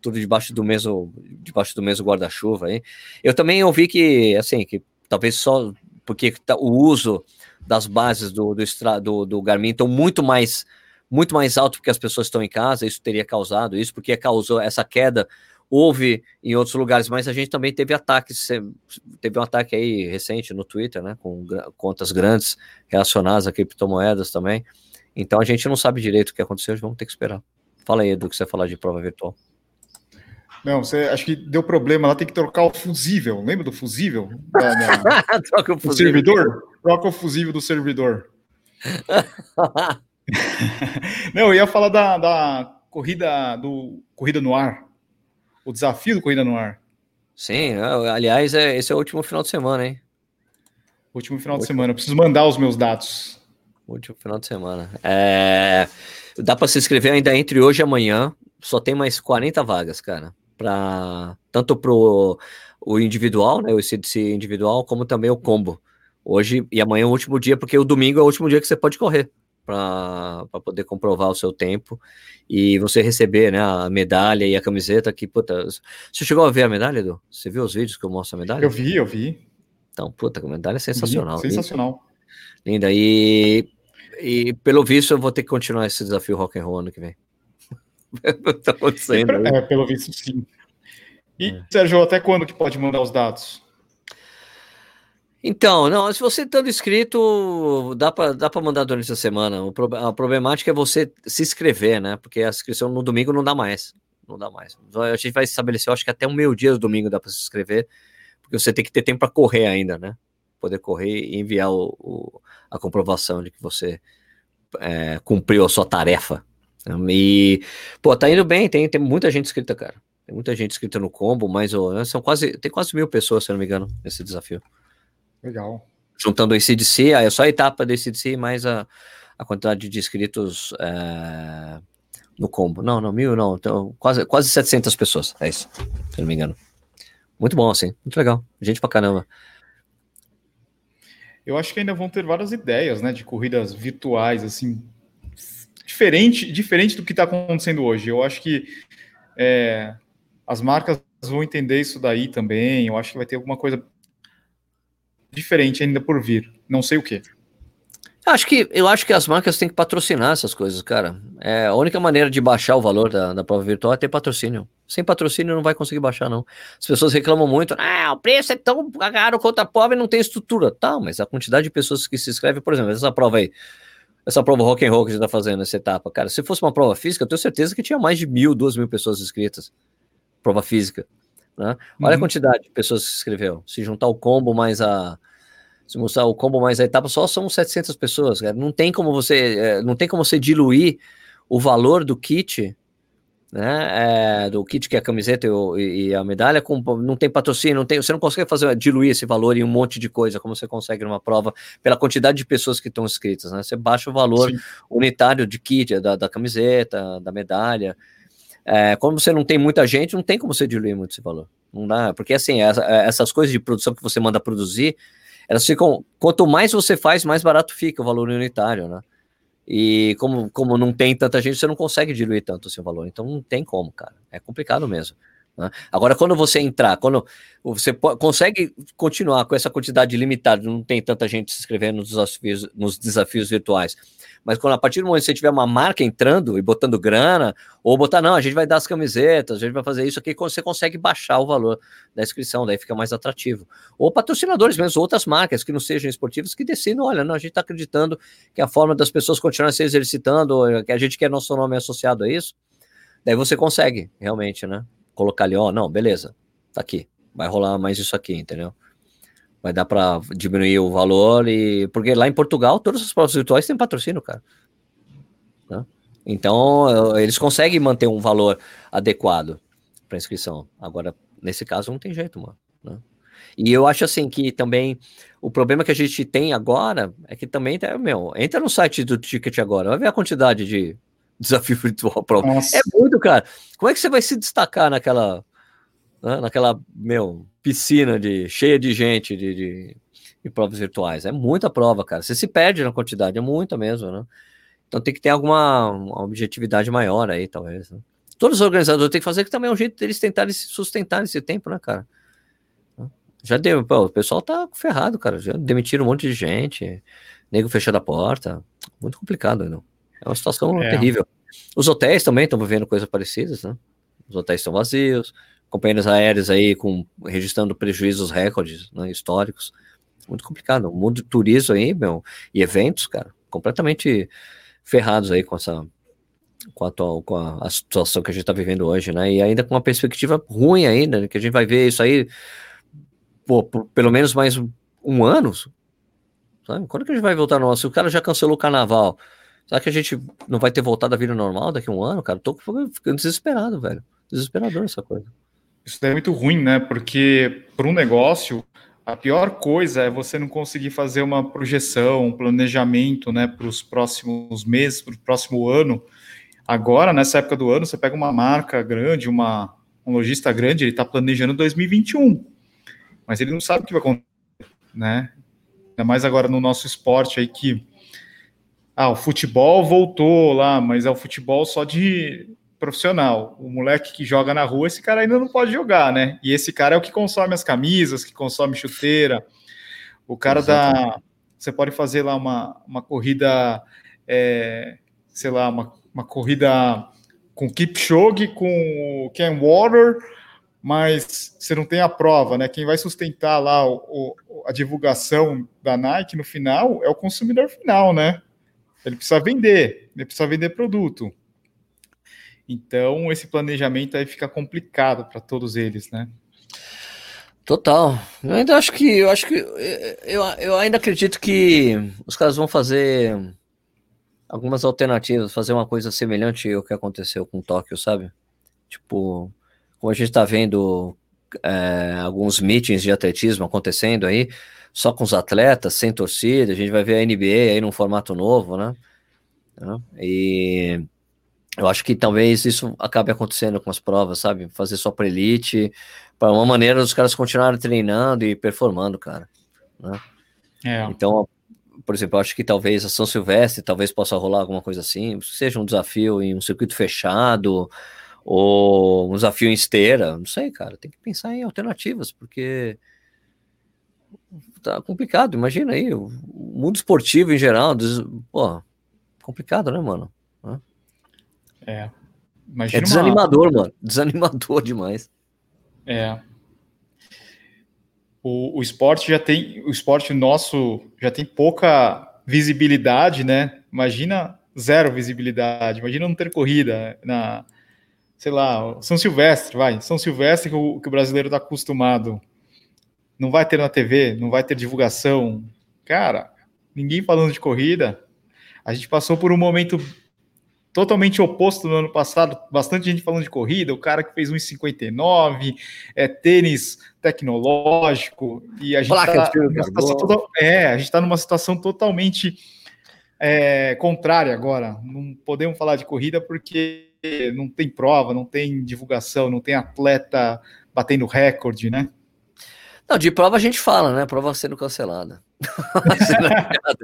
tudo debaixo do mesmo, debaixo do mesmo guarda-chuva aí. Eu também ouvi que, assim, que talvez só porque tá, o uso das bases do, do, do, do Garmin estão muito mais muito mais alto porque as pessoas estão em casa, isso teria causado isso, porque causou essa queda houve em outros lugares, mas a gente também teve ataques, teve um ataque aí recente no Twitter, né, com contas grandes relacionadas a criptomoedas também. Então a gente não sabe direito o que aconteceu, vamos ter que esperar. Fala aí, Edu, que você falar de prova virtual. Não, você acho que deu problema, lá tem que trocar o fusível. Lembra do fusível? Da, da... Troca o fusível. servidor? Troca o fusível do servidor. Não, eu ia falar da, da corrida do Corrida no Ar. O desafio do Corrida no Ar. Sim, aliás, é, esse é o último final de semana, hein? Último final de semana. Eu preciso mandar os meus dados. Último final de semana. É... Dá para se inscrever ainda entre hoje e amanhã. Só tem mais 40 vagas, cara. Pra... Tanto pro o individual, né? O CDC individual, como também o combo. Hoje e amanhã é o último dia, porque o domingo é o último dia que você pode correr para poder comprovar o seu tempo e você receber né, a medalha e a camiseta que, puta, você chegou a ver a medalha, Edu? Você viu os vídeos que eu mostro a medalha? Eu vi, eu vi. Então, puta, a medalha é sensacional. Vi, sensacional. Linda. E, e pelo visto eu vou ter que continuar esse desafio rock and roll ano que vem. tá acontecendo. É, pelo visto sim. E, é. Sérgio, até quando que pode mandar os dados? Então, não, se você estando inscrito, dá para dá mandar durante a semana. O, a problemática é você se inscrever, né? Porque a inscrição no domingo não dá mais. Não dá mais. A gente vai estabelecer, eu acho que até o meio dia do domingo dá para se inscrever, porque você tem que ter tempo para correr ainda, né? Poder correr e enviar o, o a comprovação de que você é, cumpriu a sua tarefa. E, pô, tá indo bem, tem, tem muita gente inscrita, cara. Tem muita gente inscrita no combo, mas oh, são quase, tem quase mil pessoas, se não me engano, nesse desafio. Legal. Juntando o ICDC, aí é só a etapa do ICDC mais a, a quantidade de inscritos é, no combo. Não, não, mil não, então, quase, quase 700 pessoas, é isso, se não me engano. Muito bom, assim, muito legal, gente pra caramba. Eu acho que ainda vão ter várias ideias, né, de corridas virtuais, assim, diferente, diferente do que está acontecendo hoje. Eu acho que é, as marcas vão entender isso daí também. Eu acho que vai ter alguma coisa diferente ainda por vir. Não sei o que. Acho que eu acho que as marcas têm que patrocinar essas coisas, cara. É a única maneira de baixar o valor da, da prova virtual é ter patrocínio. Sem patrocínio não vai conseguir baixar, não. As pessoas reclamam muito, ah, o preço é tão caro quanto a prova e não tem estrutura. Tá, mas a quantidade de pessoas que se inscrevem, por exemplo, essa prova aí, essa prova rock and roll que a gente tá fazendo, essa etapa, cara, se fosse uma prova física, eu tenho certeza que tinha mais de mil, duas mil pessoas inscritas. Prova física. Né? Olha uhum. a quantidade de pessoas que se inscreveu. Se juntar o combo mais a, se mostrar o combo mais a etapa, só são 700 pessoas, cara. Não tem como você, é, não tem como você diluir o valor do kit, né? É, do kit que é a camiseta e, e, a medalha, com, não tem patrocínio, não tem, você não consegue fazer diluir esse valor em um monte de coisa, como você consegue numa prova, pela quantidade de pessoas que estão inscritas, né? Você baixa o valor Sim. unitário de kit, da, da camiseta, da medalha. É, como você não tem muita gente, não tem como você diluir muito esse valor. Não dá, porque assim, essa, essas coisas de produção que você manda produzir, elas ficam. Quanto mais você faz, mais barato fica o valor unitário, né? E como, como não tem tanta gente, você não consegue diluir tanto o seu valor. Então não tem como, cara. É complicado mesmo. Né? Agora, quando você entrar, quando você consegue continuar com essa quantidade limitada, não tem tanta gente se inscrevendo nos desafios, nos desafios virtuais, mas quando a partir do momento que você tiver uma marca entrando e botando grana, ou botar, não, a gente vai dar as camisetas, a gente vai fazer isso aqui, você consegue baixar o valor da inscrição, daí fica mais atrativo. Ou patrocinadores mesmo, outras marcas que não sejam esportivas, que decidam, olha, não, a gente está acreditando que a forma das pessoas continuarem se exercitando, que a gente quer nosso nome associado a isso, daí você consegue, realmente, né? Colocar ali, ó, não, beleza, tá aqui, vai rolar mais isso aqui, entendeu? Vai dar para diminuir o valor e porque lá em Portugal todas as provas virtuais têm patrocínio, cara. Né? Então eles conseguem manter um valor adequado para inscrição. Agora nesse caso não tem jeito, mano. Né? E eu acho assim que também o problema que a gente tem agora é que também tá, meu, entra no site do Ticket agora, vai ver a quantidade de desafio virtual prova. É muito, cara. Como é que você vai se destacar naquela né, naquela, meu, piscina de, cheia de gente de, de, de, provas virtuais. É muita prova, cara. Você se perde na quantidade, é muita mesmo, né? Então tem que ter alguma objetividade maior aí, talvez. Né? Todos os organizadores têm que fazer que também é um jeito deles tentarem se sustentar nesse tempo, né, cara? Já deu, pô, o pessoal tá ferrado, cara. Já demitiram um monte de gente, nego fechando a porta. Muito complicado, não. É uma situação é. terrível. Os hotéis também estão vivendo coisas parecidas, né? Os hotéis estão vazios, companhias aéreas aí com, registrando prejuízos recordes né, históricos. Muito complicado. O mundo do turismo aí, meu, e eventos, cara, completamente ferrados aí com essa com, a, atual, com a, a situação que a gente está vivendo hoje, né? E ainda com uma perspectiva ruim ainda, né, que a gente vai ver isso aí pô, por pelo menos mais um, ano. Sabe? Quando que a gente vai voltar no nosso? O cara já cancelou o carnaval, Será que a gente não vai ter voltado à vida normal daqui a um ano, cara? Tô ficando desesperado, velho. Desesperador essa coisa. Isso é muito ruim, né? Porque para um negócio, a pior coisa é você não conseguir fazer uma projeção, um planejamento, né, para os próximos meses, para o próximo ano. Agora, nessa época do ano, você pega uma marca grande, uma, um lojista grande, ele está planejando 2021, mas ele não sabe o que vai acontecer, né? Ainda mais agora no nosso esporte aí que ah, o futebol voltou lá, mas é o futebol só de profissional. O moleque que joga na rua, esse cara ainda não pode jogar, né? E esse cara é o que consome as camisas, que consome chuteira. O cara Exatamente. da. Você pode fazer lá uma, uma corrida, é, sei lá, uma, uma corrida com Kipchoge, com Ken Water, mas você não tem a prova, né? Quem vai sustentar lá o, o, a divulgação da Nike no final é o consumidor final, né? Ele precisa vender, ele precisa vender produto. Então, esse planejamento aí fica complicado para todos eles, né? Total. Eu ainda acho que eu acho que eu, eu ainda acredito que os caras vão fazer algumas alternativas, fazer uma coisa semelhante ao que aconteceu com Tóquio, sabe? Tipo, como a gente está vendo é, alguns meetings de atletismo acontecendo aí, só com os atletas, sem torcida, a gente vai ver a NBA aí num formato novo, né? E eu acho que talvez isso acabe acontecendo com as provas, sabe? Fazer só para elite, para uma maneira dos caras continuarem treinando e performando, cara. Né? É. Então, por exemplo, eu acho que talvez a São Silvestre talvez possa rolar alguma coisa assim, seja um desafio em um circuito fechado ou um desafio em esteira, não sei, cara. Tem que pensar em alternativas, porque tá complicado. Imagina aí, o mundo esportivo em geral, pô, complicado, né, mano? É. Imagina é desanimador, uma... mano. Desanimador demais. É. O, o esporte já tem. O esporte nosso já tem pouca visibilidade, né? Imagina zero visibilidade. Imagina não ter corrida na. Sei lá, São Silvestre, vai. São Silvestre que o, que o brasileiro está acostumado. Não vai ter na TV, não vai ter divulgação. Cara, ninguém falando de corrida. A gente passou por um momento totalmente oposto no ano passado, bastante gente falando de corrida, o cara que fez 1,59, é tênis tecnológico, e a gente está numa, é, tá numa situação totalmente é, contrária agora. Não podemos falar de corrida porque não tem prova, não tem divulgação, não tem atleta batendo recorde, né? Não, de prova a gente fala, né? Prova sendo cancelada.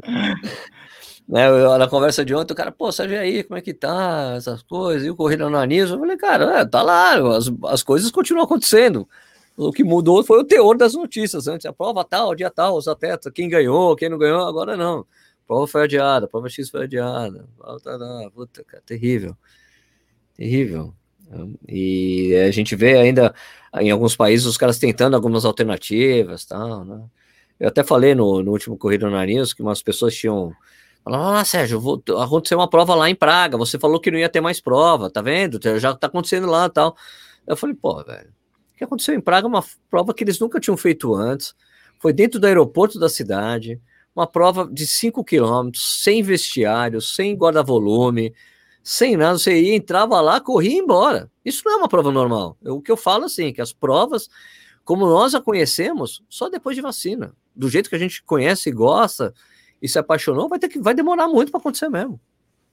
Né, eu, na conversa de ontem, o cara, pô, Sérgio, aí, como é que tá, essas coisas, e o Corrida no Anismo? Eu falei, cara, é, tá lá, as, as coisas continuam acontecendo. O que mudou foi o teor das notícias. Antes, a prova tal, dia tal, os atletas, quem ganhou, quem não ganhou, agora não. Prova foi adiada, prova X foi adiada. Puta, cara, terrível. Terrível. E a gente vê ainda em alguns países os caras tentando algumas alternativas, tal, né? Eu até falei no, no último Corrida no Nariz que umas pessoas tinham Falaram, ah, Sérgio, vou, aconteceu uma prova lá em Praga, você falou que não ia ter mais prova, tá vendo? Já tá acontecendo lá tal. Eu falei, pô, velho, o que aconteceu em Praga é uma prova que eles nunca tinham feito antes, foi dentro do aeroporto da cidade, uma prova de 5 quilômetros, sem vestiário, sem guarda-volume, sem nada, você ia, entrava lá, corria e ia embora. Isso não é uma prova normal. o que eu falo assim, que as provas, como nós a conhecemos, só depois de vacina. Do jeito que a gente conhece e gosta, e se apaixonou, vai ter que vai demorar muito para acontecer mesmo.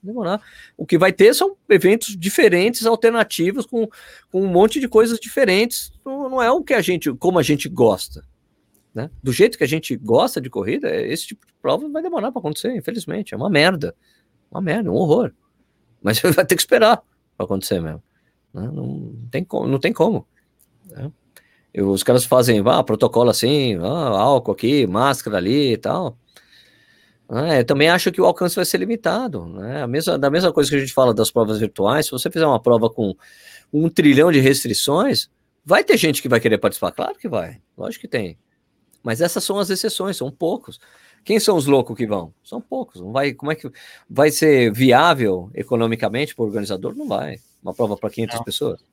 Demorar. O que vai ter são eventos diferentes, alternativos, com, com um monte de coisas diferentes. Não, não é o que a gente, como a gente gosta. Né? Do jeito que a gente gosta de corrida, esse tipo de prova vai demorar para acontecer, infelizmente. É uma merda. Uma merda, um horror. Mas vai ter que esperar para acontecer mesmo. Né? Não, tem como, não tem como. Né? os caras fazem ah, protocolo assim, ah, álcool aqui, máscara ali e tal. É, eu também acho que o alcance vai ser limitado. Né? A mesma, da mesma coisa que a gente fala das provas virtuais, se você fizer uma prova com um trilhão de restrições, vai ter gente que vai querer participar. Claro que vai, lógico que tem. Mas essas são as exceções, são poucos. Quem são os loucos que vão? São poucos. Não vai, como é que vai ser viável economicamente para o organizador? Não vai. Uma prova para 500 não. pessoas.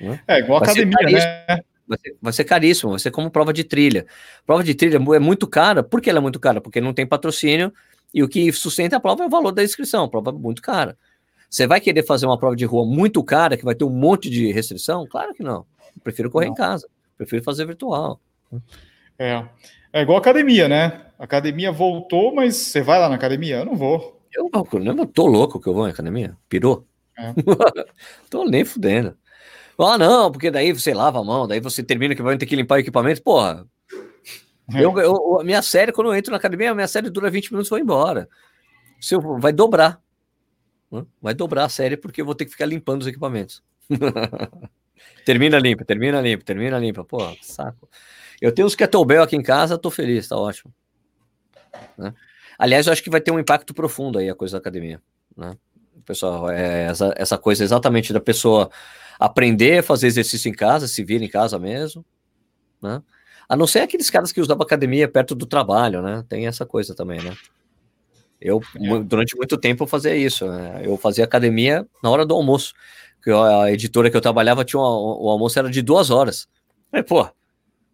Né? É igual vai academia, né? Vai ser, vai ser, caríssimo, vai ser como prova de trilha. Prova de trilha é muito cara. Por que ela é muito cara? Porque não tem patrocínio E o que sustenta a prova é o valor da inscrição, prova muito cara. Você vai querer fazer uma prova de rua muito cara, que vai ter um monte de restrição? Claro que não. Eu prefiro correr não. em casa, prefiro fazer virtual. É. É igual academia, né? A academia voltou, mas você vai lá na academia? Eu não vou. Eu, eu tô louco que eu vou na academia. Pirou? É. tô nem fudendo. Ah, não, porque daí você lava a mão, daí você termina que vai ter que limpar o equipamento. Porra, é. eu, eu, a minha série, quando eu entro na academia, a minha série dura 20 minutos e vou embora. Você vai dobrar. Vai dobrar a série porque eu vou ter que ficar limpando os equipamentos. termina limpa, termina limpa, termina limpa. Pô, saco. Eu tenho os kettlebell aqui em casa, tô feliz, tá ótimo. Né? Aliás, eu acho que vai ter um impacto profundo aí a coisa da academia. Né? Pessoal, é essa, essa coisa exatamente da pessoa aprender a fazer exercício em casa, se vir em casa mesmo. Né? A não ser aqueles caras que usavam academia perto do trabalho, né? Tem essa coisa também, né? Eu, é. durante muito tempo, eu fazia isso. Né? Eu fazia academia na hora do almoço. Porque a editora que eu trabalhava tinha uma, o almoço era de duas horas. Aí, pô,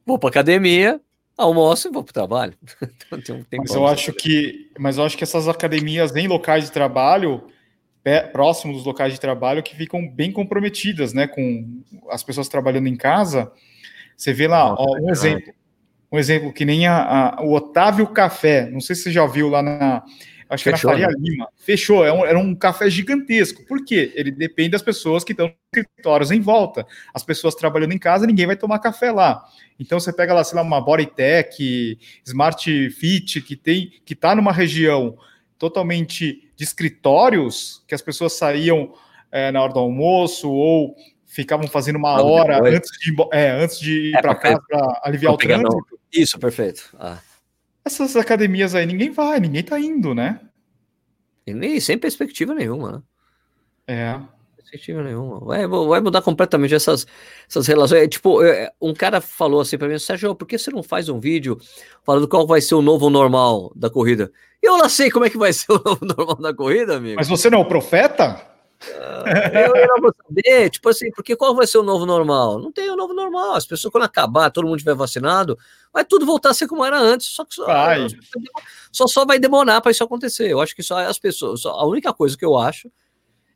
vou para academia, almoço e vou para o trabalho. então, mas eu acho que, mas eu acho que essas academias em locais de trabalho, próximos dos locais de trabalho, que ficam bem comprometidas, né, com as pessoas trabalhando em casa. Você vê lá, ó, um exemplo, um exemplo que nem a, a, o Otávio Café. Não sei se você já viu lá na acho que Fechou, era Faria né? Lima. Fechou, é um, era um café gigantesco. Por quê? Ele depende das pessoas que estão nos escritórios em volta. As pessoas trabalhando em casa, ninguém vai tomar café lá. Então você pega lá, sei lá, uma Bodytech, Smart Fit, que tem, que está numa região totalmente de escritórios, que as pessoas saíam é, na hora do almoço ou ficavam fazendo uma hora antes de, é, antes de ir é, para casa para aliviar o trânsito. Isso, perfeito. Ah essas academias aí ninguém vai, ninguém tá indo, né? E nem sem perspectiva nenhuma. Né? É. Perspectiva nenhuma. Vai, vai mudar completamente essas, essas relações. É, tipo, é, um cara falou assim para mim, Sérgio, por que você não faz um vídeo falando qual vai ser o novo normal da corrida? Eu não sei como é que vai ser o novo normal da corrida, amigo. Mas você não é o profeta? eu, eu não vou saber, tipo assim, porque qual vai ser o novo normal? Não tem o novo normal. As pessoas, quando acabar, todo mundo estiver vacinado, vai tudo voltar a ser como era antes. Só que só, só, só vai demorar para isso acontecer. Eu acho que só as pessoas, só, a única coisa que eu acho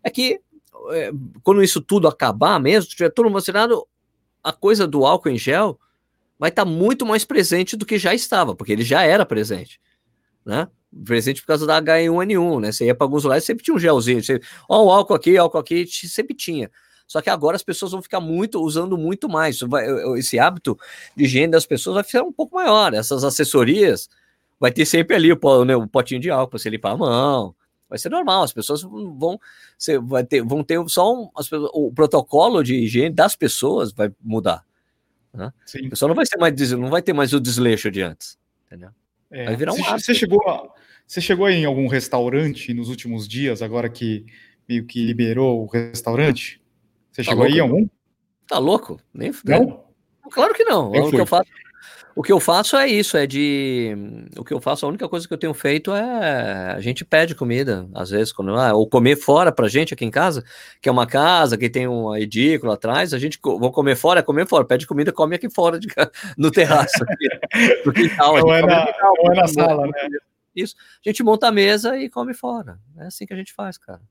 é que quando isso tudo acabar mesmo, tiver todo mundo vacinado, a coisa do álcool em gel vai estar tá muito mais presente do que já estava, porque ele já era presente, né? presente por causa da H1N1, né? Você ia para alguns lugares, sempre tinha um gelzinho. Você, ó, um álcool aqui, álcool aqui, sempre tinha. Só que agora as pessoas vão ficar muito, usando muito mais. Esse hábito de higiene das pessoas vai ficar um pouco maior. Essas assessorias vai ter sempre ali o, né, o potinho de álcool para você limpar a mão. Vai ser normal, as pessoas vão, você vai ter, vão ter só um, as, o protocolo de higiene das pessoas vai mudar. Né? Sim. O pessoal não vai ser mais, não vai ter mais o desleixo de antes, entendeu? É. Vai virar um você, você chegou a, você chegou em algum restaurante nos últimos dias, agora que meio que liberou o restaurante? Você tá chegou louco, aí em algum? Tá louco? Nem Não? Claro que não. o que, eu faço, o que eu faço é isso, é de. O que eu faço, a única coisa que eu tenho feito é. A gente pede comida, às vezes, quando. Ah, ou comer fora pra gente aqui em casa, que é uma casa que tem uma edícula atrás, a gente vou comer fora, é comer fora, pede comida, come aqui fora, de, no terraço. Aqui, no quintal, não, é na, não é na sala, né? Isso. A gente monta a mesa e come fora. É assim que a gente faz, cara.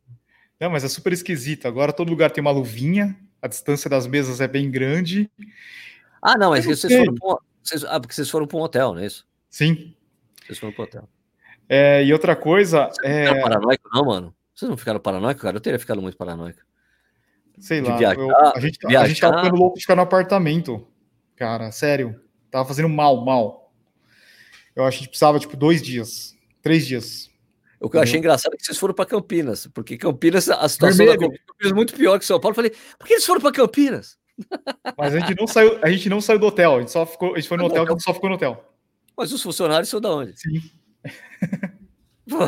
Não, mas é super esquisito. Agora todo lugar tem uma luvinha, a distância das mesas é bem grande. Ah, não, mas vocês foram, um, vocês, ah, porque vocês foram para um hotel, não é isso? Sim. Vocês foram para um hotel. É, e outra coisa. Vocês é... não paranoico, não, mano? Vocês não ficaram paranoico, cara? Eu teria ficado muito paranoico. Sei lá, viajar, eu, a, gente, viajar. a gente tava ficando louco de ficar no apartamento. Cara, sério. Tava fazendo mal, mal. Eu acho que a gente precisava, tipo, dois dias, três dias. O que eu achei engraçado é que vocês foram para Campinas, porque Campinas, a situação Vermelho. da Campinas é muito pior que São Paulo. Eu falei, por que eles foram para Campinas? Mas a gente não saiu, a gente não saiu do hotel, a gente só ficou, a gente foi no hotel, a gente só ficou no hotel. Mas os funcionários são da onde? Sim.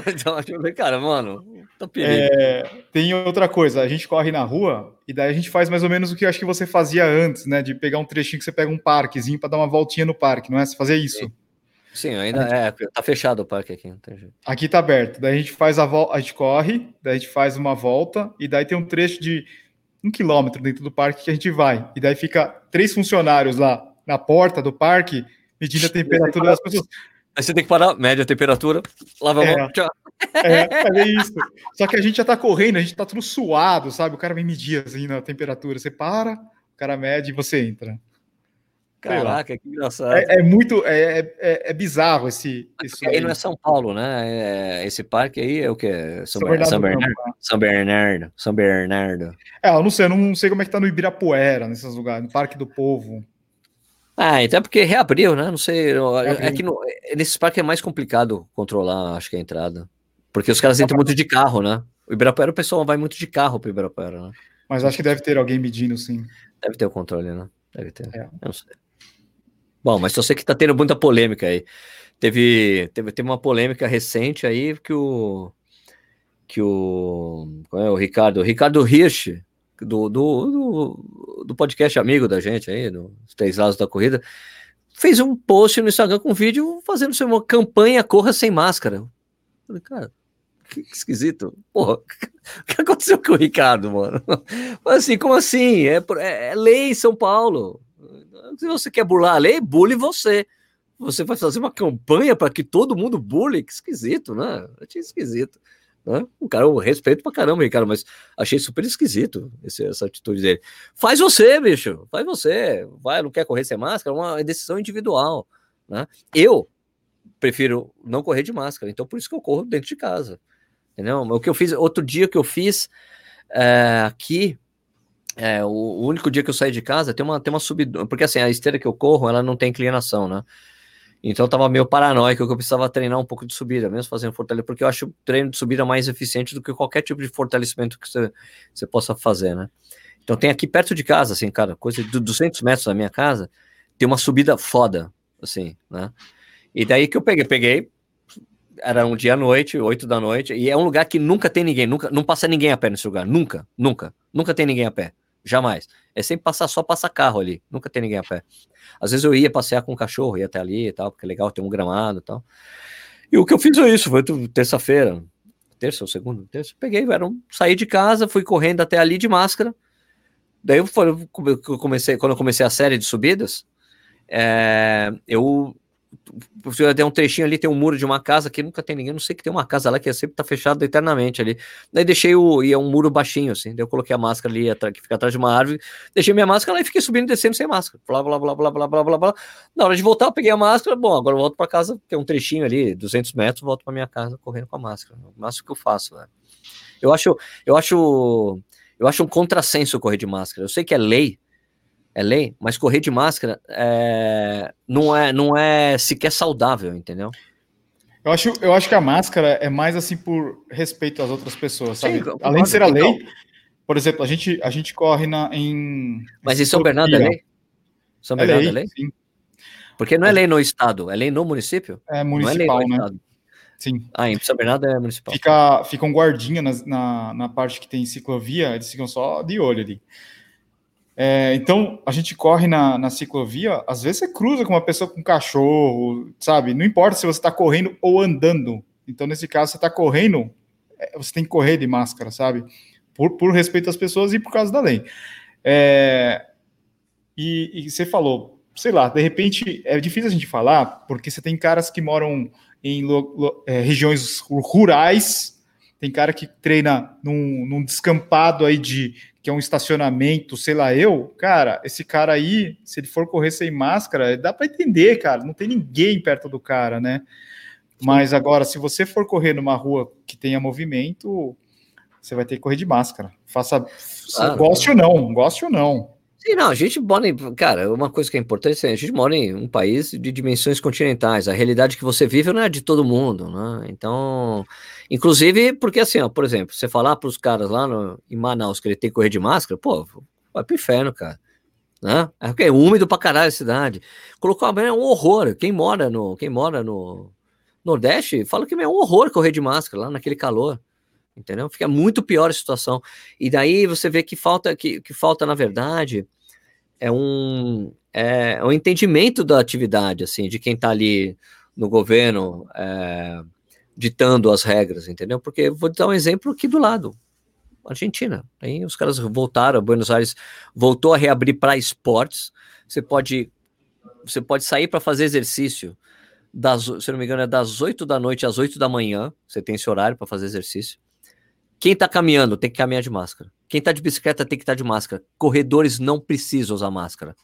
então, eu falei, cara, mano, tá é, tem outra coisa, a gente corre na rua e daí a gente faz mais ou menos o que eu acho que você fazia antes, né? De pegar um trechinho que você pega um parquezinho para dar uma voltinha no parque, não é? Você fazia isso. Sim. Sim, ainda é, tá fechado o parque aqui, não tem jeito. Aqui tá aberto. Daí a gente faz a volta, a gente corre, daí a gente faz uma volta, e daí tem um trecho de um quilômetro dentro do parque que a gente vai. E daí fica três funcionários lá na porta do parque, medindo a temperatura das pessoas. Aí você tem que parar, média temperatura, lava a mão, é. tchau. É, é isso. Só que a gente já tá correndo, a gente tá tudo suado, sabe? O cara vem medir assim na temperatura. Você para, o cara mede e você entra. Caraca, que engraçado. É, é muito, é, é, é, bizarro esse. esse aí não é São Paulo, né? É, esse parque aí é o que? São, São, Bernardo, São, Bernardo, né? São Bernardo. São Bernardo. É, eu não sei, eu não sei como é que tá no Ibirapuera, nesses lugares, no Parque do Povo. Ah, então é porque reabriu, né? Não sei. É que no, nesses parques é mais complicado controlar, acho que a entrada. Porque os caras entram muito de carro, né? O Ibirapuera, o pessoal vai muito de carro pro Ibirapuera, né? Mas acho que deve ter alguém medindo, sim. Deve ter o controle, né? Deve ter. É. Eu não sei. Bom, mas eu sei que tá tendo muita polêmica aí. Teve, teve, teve uma polêmica recente aí que o que o, é, o Ricardo, Ricardo Hirsch, do, do, do, do, podcast amigo da gente aí, dos Três Lados da Corrida, fez um post no Instagram com um vídeo fazendo uma campanha Corra Sem Máscara. falei, cara, que esquisito. Porra, o que aconteceu com o Ricardo, mano? Assim, como assim? É, é lei em São Paulo. Se você quer burlar a lei, bule você. Você vai fazer uma campanha para que todo mundo bule? Que esquisito, né? Achei esquisito. Né? Um cara, eu respeito pra caramba, Ricardo, mas achei super esquisito esse, essa atitude dele. Faz você, bicho, faz você. Vai, não quer correr sem máscara, é uma decisão individual. Né? Eu prefiro não correr de máscara, então por isso que eu corro dentro de casa. Entendeu? O que eu fiz, outro dia que eu fiz é, aqui, é, o, único dia que eu saí de casa tem uma, tem uma subida, porque assim, a esteira que eu corro, ela não tem inclinação, né? Então eu tava meio paranoico que eu precisava treinar um pouco de subida, mesmo fazendo fortalecimento, porque eu acho o treino de subida mais eficiente do que qualquer tipo de fortalecimento que você, você possa fazer, né? Então tem aqui perto de casa, assim, cara, coisa de 200 metros da minha casa, tem uma subida foda, assim, né? E daí que eu peguei, peguei, era um dia à noite, 8 da noite, e é um lugar que nunca tem ninguém, nunca, não passa ninguém a pé nesse lugar, nunca, nunca, nunca tem ninguém a pé. Jamais. É sempre passar, só passa carro ali. Nunca tem ninguém a pé. Às vezes eu ia passear com o cachorro, ia até ali e tal, porque é legal ter um gramado e tal. E o que eu fiz foi isso, foi terça-feira, terça ou segunda, terça, peguei, era um, saí de casa, fui correndo até ali de máscara. Daí eu, comecei, quando eu comecei a série de subidas, é, eu tem um trechinho ali, tem um muro de uma casa que nunca tem ninguém, não sei que tem uma casa lá que é sempre tá fechada eternamente ali. Daí deixei o. e é um muro baixinho, assim. Daí eu coloquei a máscara ali, que fica atrás de uma árvore, deixei minha máscara lá e fiquei subindo e descendo sem máscara. Blá, blá, blá, blá, blá, blá, blá, blá. Na hora de voltar, eu peguei a máscara. Bom, agora eu volto para casa, tem um trechinho ali, 200 metros, volto para minha casa correndo com a máscara. O máximo que eu faço, né? Eu acho, eu acho, eu acho um contrassenso correr de máscara. Eu sei que é lei, é lei, mas correr de máscara é, não, é, não é sequer saudável, entendeu? Eu acho, eu acho que a máscara é mais assim por respeito às outras pessoas, sabe? Sim, Além de ser a lei, então, por exemplo, a gente, a gente corre na, em. Mas em São Bernardo é lei? São é Bernardo é lei? É lei? Sim. Porque não é lei no estado, é lei no município? É municipal, é né? Estado. Sim. Ah, em São Bernardo é municipal. Fica, fica um guardinha na, na, na parte que tem ciclovia, eles ficam só de olho ali. É, então, a gente corre na, na ciclovia, às vezes você cruza com uma pessoa com um cachorro, sabe? Não importa se você está correndo ou andando. Então, nesse caso, você está correndo, é, você tem que correr de máscara, sabe? Por, por respeito às pessoas e por causa da lei. É, e, e você falou, sei lá, de repente é difícil a gente falar, porque você tem caras que moram em lo, lo, é, regiões rurais, tem cara que treina num, num descampado aí de que é um estacionamento, sei lá eu, cara, esse cara aí, se ele for correr sem máscara, dá para entender, cara, não tem ninguém perto do cara, né? Mas agora, se você for correr numa rua que tenha movimento, você vai ter que correr de máscara. Faça, ah, goste não. ou não, goste ou não. Sim, não, a gente mora em. Cara, uma coisa que é importante é a gente mora em um país de dimensões continentais. A realidade que você vive não é de todo mundo, né? Então, inclusive, porque assim, ó, por exemplo, você falar para os caras lá no, em Manaus que ele tem que correr de máscara, pô, vai pro inferno, cara. Né? É, é úmido pra caralho a cidade. Colocou a é um horror. Quem mora no, quem mora no Nordeste fala que é um horror correr de máscara lá naquele calor entendeu? Fica muito pior a situação. E daí você vê que falta, que, que falta na verdade, é um, é um entendimento da atividade, assim, de quem está ali no governo é, ditando as regras, entendeu? Porque vou dar um exemplo aqui do lado. Argentina. Aí os caras voltaram, Buenos Aires voltou a reabrir para esportes. Você pode, você pode sair para fazer exercício das, se não me engano, é das 8 da noite às 8 da manhã. Você tem esse horário para fazer exercício. Quem está caminhando tem que caminhar de máscara. Quem está de bicicleta tem que estar tá de máscara. Corredores não precisam usar máscara.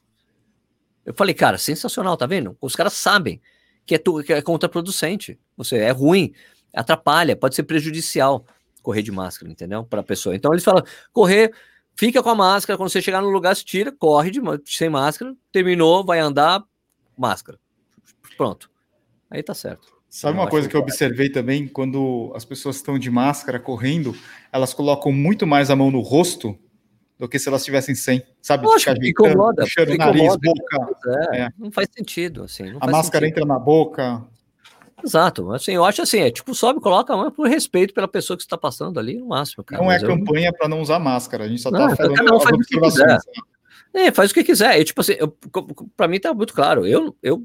Eu falei, cara, sensacional, tá vendo? Os caras sabem que é, tu, que é contraproducente. Você é ruim, atrapalha, pode ser prejudicial correr de máscara, entendeu? Para a pessoa. Então eles falam, correr, fica com a máscara, quando você chegar no lugar, se tira, corre de, sem máscara, terminou, vai andar, máscara. Pronto. Aí tá certo. Sabe uma coisa que eu observei também, quando as pessoas estão de máscara correndo, elas colocam muito mais a mão no rosto do que se elas estivessem sem, sabe? Poxa, incomoda, cheiro, nariz, incomoda, boca. É, é. Não faz sentido, assim. a máscara sentido. entra na boca. Exato, assim, eu acho assim, é tipo, sobe, coloca a mão por respeito pela pessoa que está passando ali no máximo. Cara. Não é campanha eu... para não usar máscara, a gente só está falando cada um faz observações. É, faz o que quiser. Eu, tipo assim, para mim tá muito claro. Eu, eu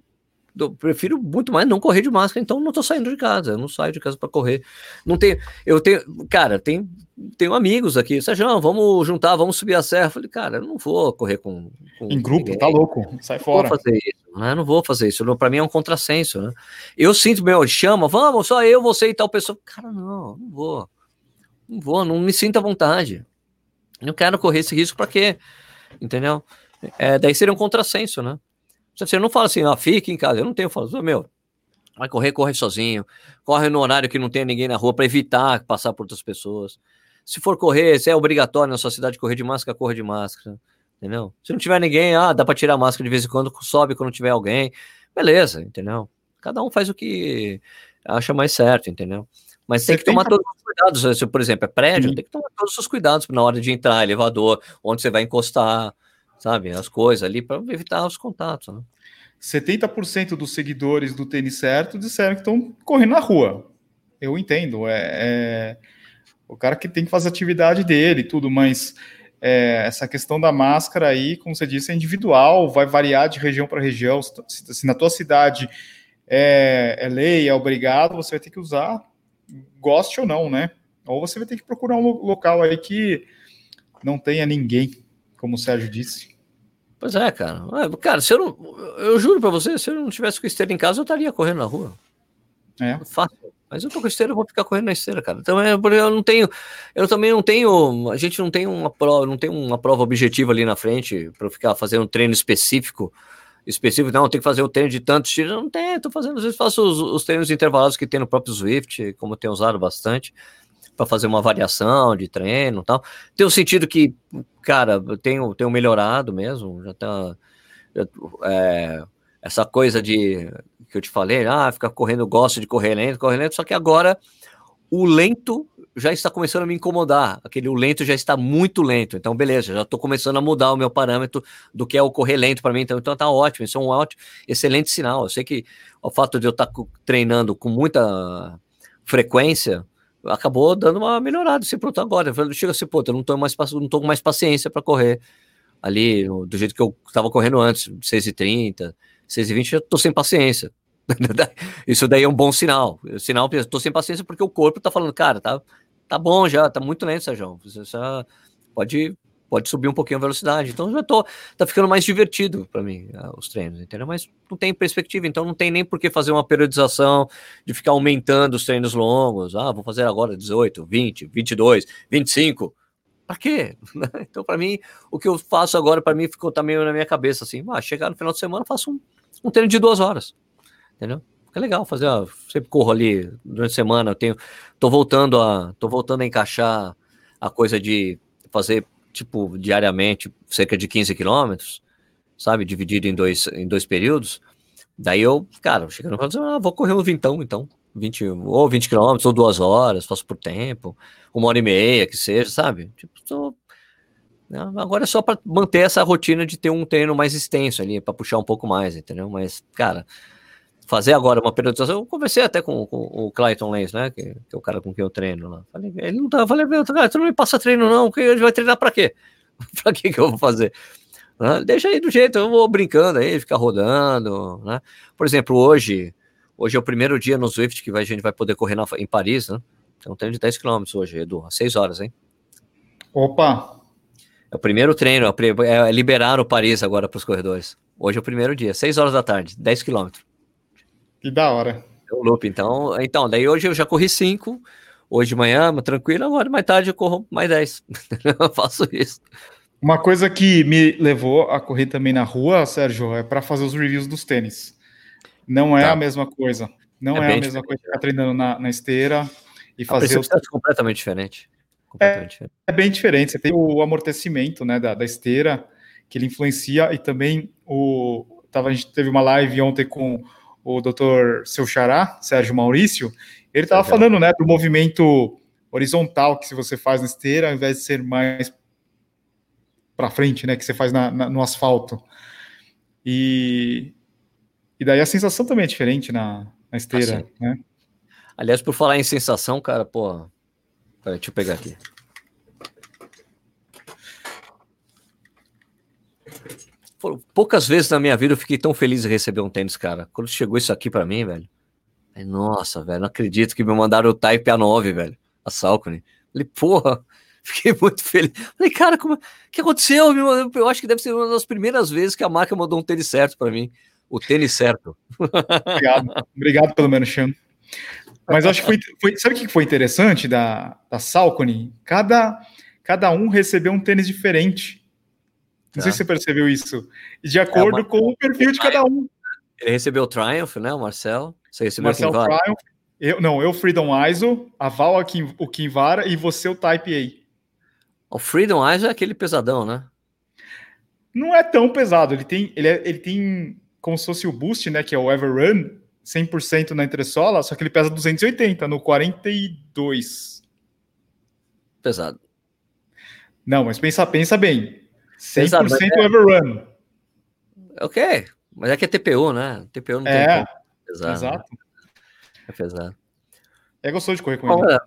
eu prefiro muito mais não correr de máscara, então não tô saindo de casa, eu não saio de casa para correr. Não tenho, eu tenho, cara, tem, tenho amigos aqui, Sérgio, vamos juntar, vamos subir a serra. Eu falei, cara, eu não vou correr com. com em grupo, ninguém. tá louco, sai não fora. Vou fazer isso, né? Não vou fazer isso, para mim é um contrassenso, né? Eu sinto, meu, chama, vamos, só eu, você e tal pessoa. Cara, não, não vou. Não vou, não me sinto à vontade. Não quero correr esse risco para quê? Entendeu? É, daí seria um contrassenso, né? Você não fala assim, ah, fique em casa. Eu não tenho, eu falo, meu, vai correr, corre sozinho. Corre no horário que não tem ninguém na rua para evitar passar por outras pessoas. Se for correr, se é obrigatório na sua cidade correr de máscara, corre de máscara. Entendeu? Se não tiver ninguém, ah, dá para tirar a máscara de vez em quando, sobe quando tiver alguém. Beleza, entendeu? Cada um faz o que acha mais certo, entendeu? Mas tem que tomar todos os cuidados. Se, por exemplo, é prédio, Sim. tem que tomar todos os cuidados na hora de entrar, elevador, onde você vai encostar sabe? As coisas ali para evitar os contatos. Né? 70% dos seguidores do Tênis Certo disseram que estão correndo na rua. Eu entendo, é, é, o cara que tem que fazer a atividade dele tudo, mas é, essa questão da máscara aí, como você disse, é individual, vai variar de região para região. Se, se, na tua cidade é, é lei, é obrigado, você vai ter que usar, goste ou não, né? Ou você vai ter que procurar um local aí que não tenha ninguém, como o Sérgio disse. Pois é, cara. Cara, se eu não. Eu juro pra você, se eu não tivesse com esteira em casa, eu estaria correndo na rua. É. Fácil. Mas eu tô com esteira, eu vou ficar correndo na esteira, cara. Então é porque eu não tenho. Eu também não tenho. A gente não tem uma prova, não tem uma prova objetiva ali na frente para ficar fazendo um treino específico. Específico, não, tem que fazer o treino de tantos tiros. Não tem, tô fazendo, às vezes faço os, os treinos intervalados que tem no próprio Swift, como eu tenho usado bastante para fazer uma variação de treino e tal. Tem o sentido que, cara, eu tenho, tenho melhorado mesmo, já tá. Já, é, essa coisa de que eu te falei, ah, ficar correndo, gosto de correr lento, correr lento, só que agora o lento já está começando a me incomodar. Aquele o lento já está muito lento. Então, beleza, já estou começando a mudar o meu parâmetro do que é o correr lento para mim. Então, então tá ótimo. Isso é um ótimo, excelente sinal. Eu sei que o fato de eu estar tá treinando com muita frequência acabou dando uma melhorada assim, pronto, agora. Chega assim, pô, eu não tô mais, não tô com mais paciência para correr ali do jeito que eu estava correndo antes, 6h30, 6h20, eu tô sem paciência. Isso daí é um bom sinal. O sinal, eu tô sem paciência porque o corpo tá falando, cara, tá, tá bom já, tá muito lento, Sérgio. Você já pode pode subir um pouquinho a velocidade. Então já tô, tá ficando mais divertido para mim ah, os treinos, entendeu? Mas não tem perspectiva, então não tem nem por que fazer uma periodização de ficar aumentando os treinos longos. Ah, vou fazer agora 18, 20, 22, 25. Para quê? Então, para mim, o que eu faço agora, para mim, ficou também na minha cabeça assim: ah, chegar no final de semana, faço um, um treino de duas horas, entendeu? É legal fazer, ó, sempre corro ali durante a semana, eu tenho, tô voltando a, tô voltando a encaixar a coisa de fazer tipo, diariamente, cerca de 15 quilômetros, sabe? Dividido em dois, em dois períodos. Daí eu, cara, chegando no ah, vou correr um vintão, então. 20, ou 20 quilômetros, ou duas horas, faço por tempo, uma hora e meia, que seja, sabe? Tipo, tô, né, agora é só para manter essa rotina de ter um treino mais extenso ali, para puxar um pouco mais, entendeu? Mas, cara, fazer agora uma periodização. Eu conversei até com, com o Clayton Lenz, né? Que, que, é o cara com quem eu treino lá. Falei, ele não tá. Falei, meu, cara, tu não me passa treino, não, que ele vai treinar para quê? para que que eu vou fazer? Né? Deixa aí do jeito, eu vou brincando aí, ficar rodando, né? Por exemplo, hoje, hoje é o primeiro dia no Swift que a gente vai poder correr na, em Paris, né? Então treino de 10 km hoje, Edu, às 6 horas, hein? Opa! É o primeiro treino, é, é liberar o Paris agora para os corredores. Hoje é o primeiro dia, 6 horas da tarde, 10 quilômetros. Que da hora. É o loop. Então, então, daí hoje eu já corri 5. Hoje de manhã, tranquilo, agora mais tarde eu corro mais 10. eu faço isso. Uma coisa que me levou a correr também na rua, Sérgio, é para fazer os reviews dos tênis. Não é tá. a mesma coisa. Não é, é a mesma diferente. coisa ficar treinando na, na esteira e fazer. Os... É completamente diferente. Completamente é, diferente. é bem diferente. Você tem o amortecimento né, da, da esteira, que ele influencia, e também o. Tava, a gente teve uma live ontem com o doutor Seu Xará, Sérgio Maurício. Ele estava falando né, do movimento horizontal que se você faz na esteira, ao invés de ser mais para frente, né, que você faz na, na, no asfalto. E, e daí a sensação também é diferente na, na esteira, assim. né? Aliás, por falar em sensação, cara, pô. Peraí, deixa eu pegar aqui. Poucas vezes na minha vida eu fiquei tão feliz de receber um tênis, cara. Quando chegou isso aqui para mim, velho. Nossa, velho, não acredito que me mandaram o Type A9, velho. A Salcone. Falei, porra, fiquei muito feliz. Falei, cara, como... o que aconteceu? Eu acho que deve ser uma das primeiras vezes que a marca mandou um tênis certo para mim o tênis certo. Obrigado, obrigado pelo menos, Chan. Mas acho que foi, foi, Sabe o que foi interessante da, da Salcone? Cada, cada um recebeu um tênis diferente. Não tá. sei se você percebeu isso. De acordo é, com o perfil de cada um. Ele recebeu o Triumph, né, o Marcel? Você recebeu Marcel o Triumph. Eu, não, eu Freedom ISO, a Val aqui, o Kinvara e você o Type A. O Freedom ISO é aquele pesadão, né? Não é tão pesado. Ele tem, ele, é, ele tem como se fosse o Boost, né, que é o Everrun, 100% na entressola, só que ele pesa 280 no 42. Pesado. Não, mas pensa, pensa bem. 100% Pesado, é... Everrun. Ok, mas é que é TPU, né? TPU não é, tem pesado, exato. Né? É pesado. É gostoso de correr com Bom, ele. É.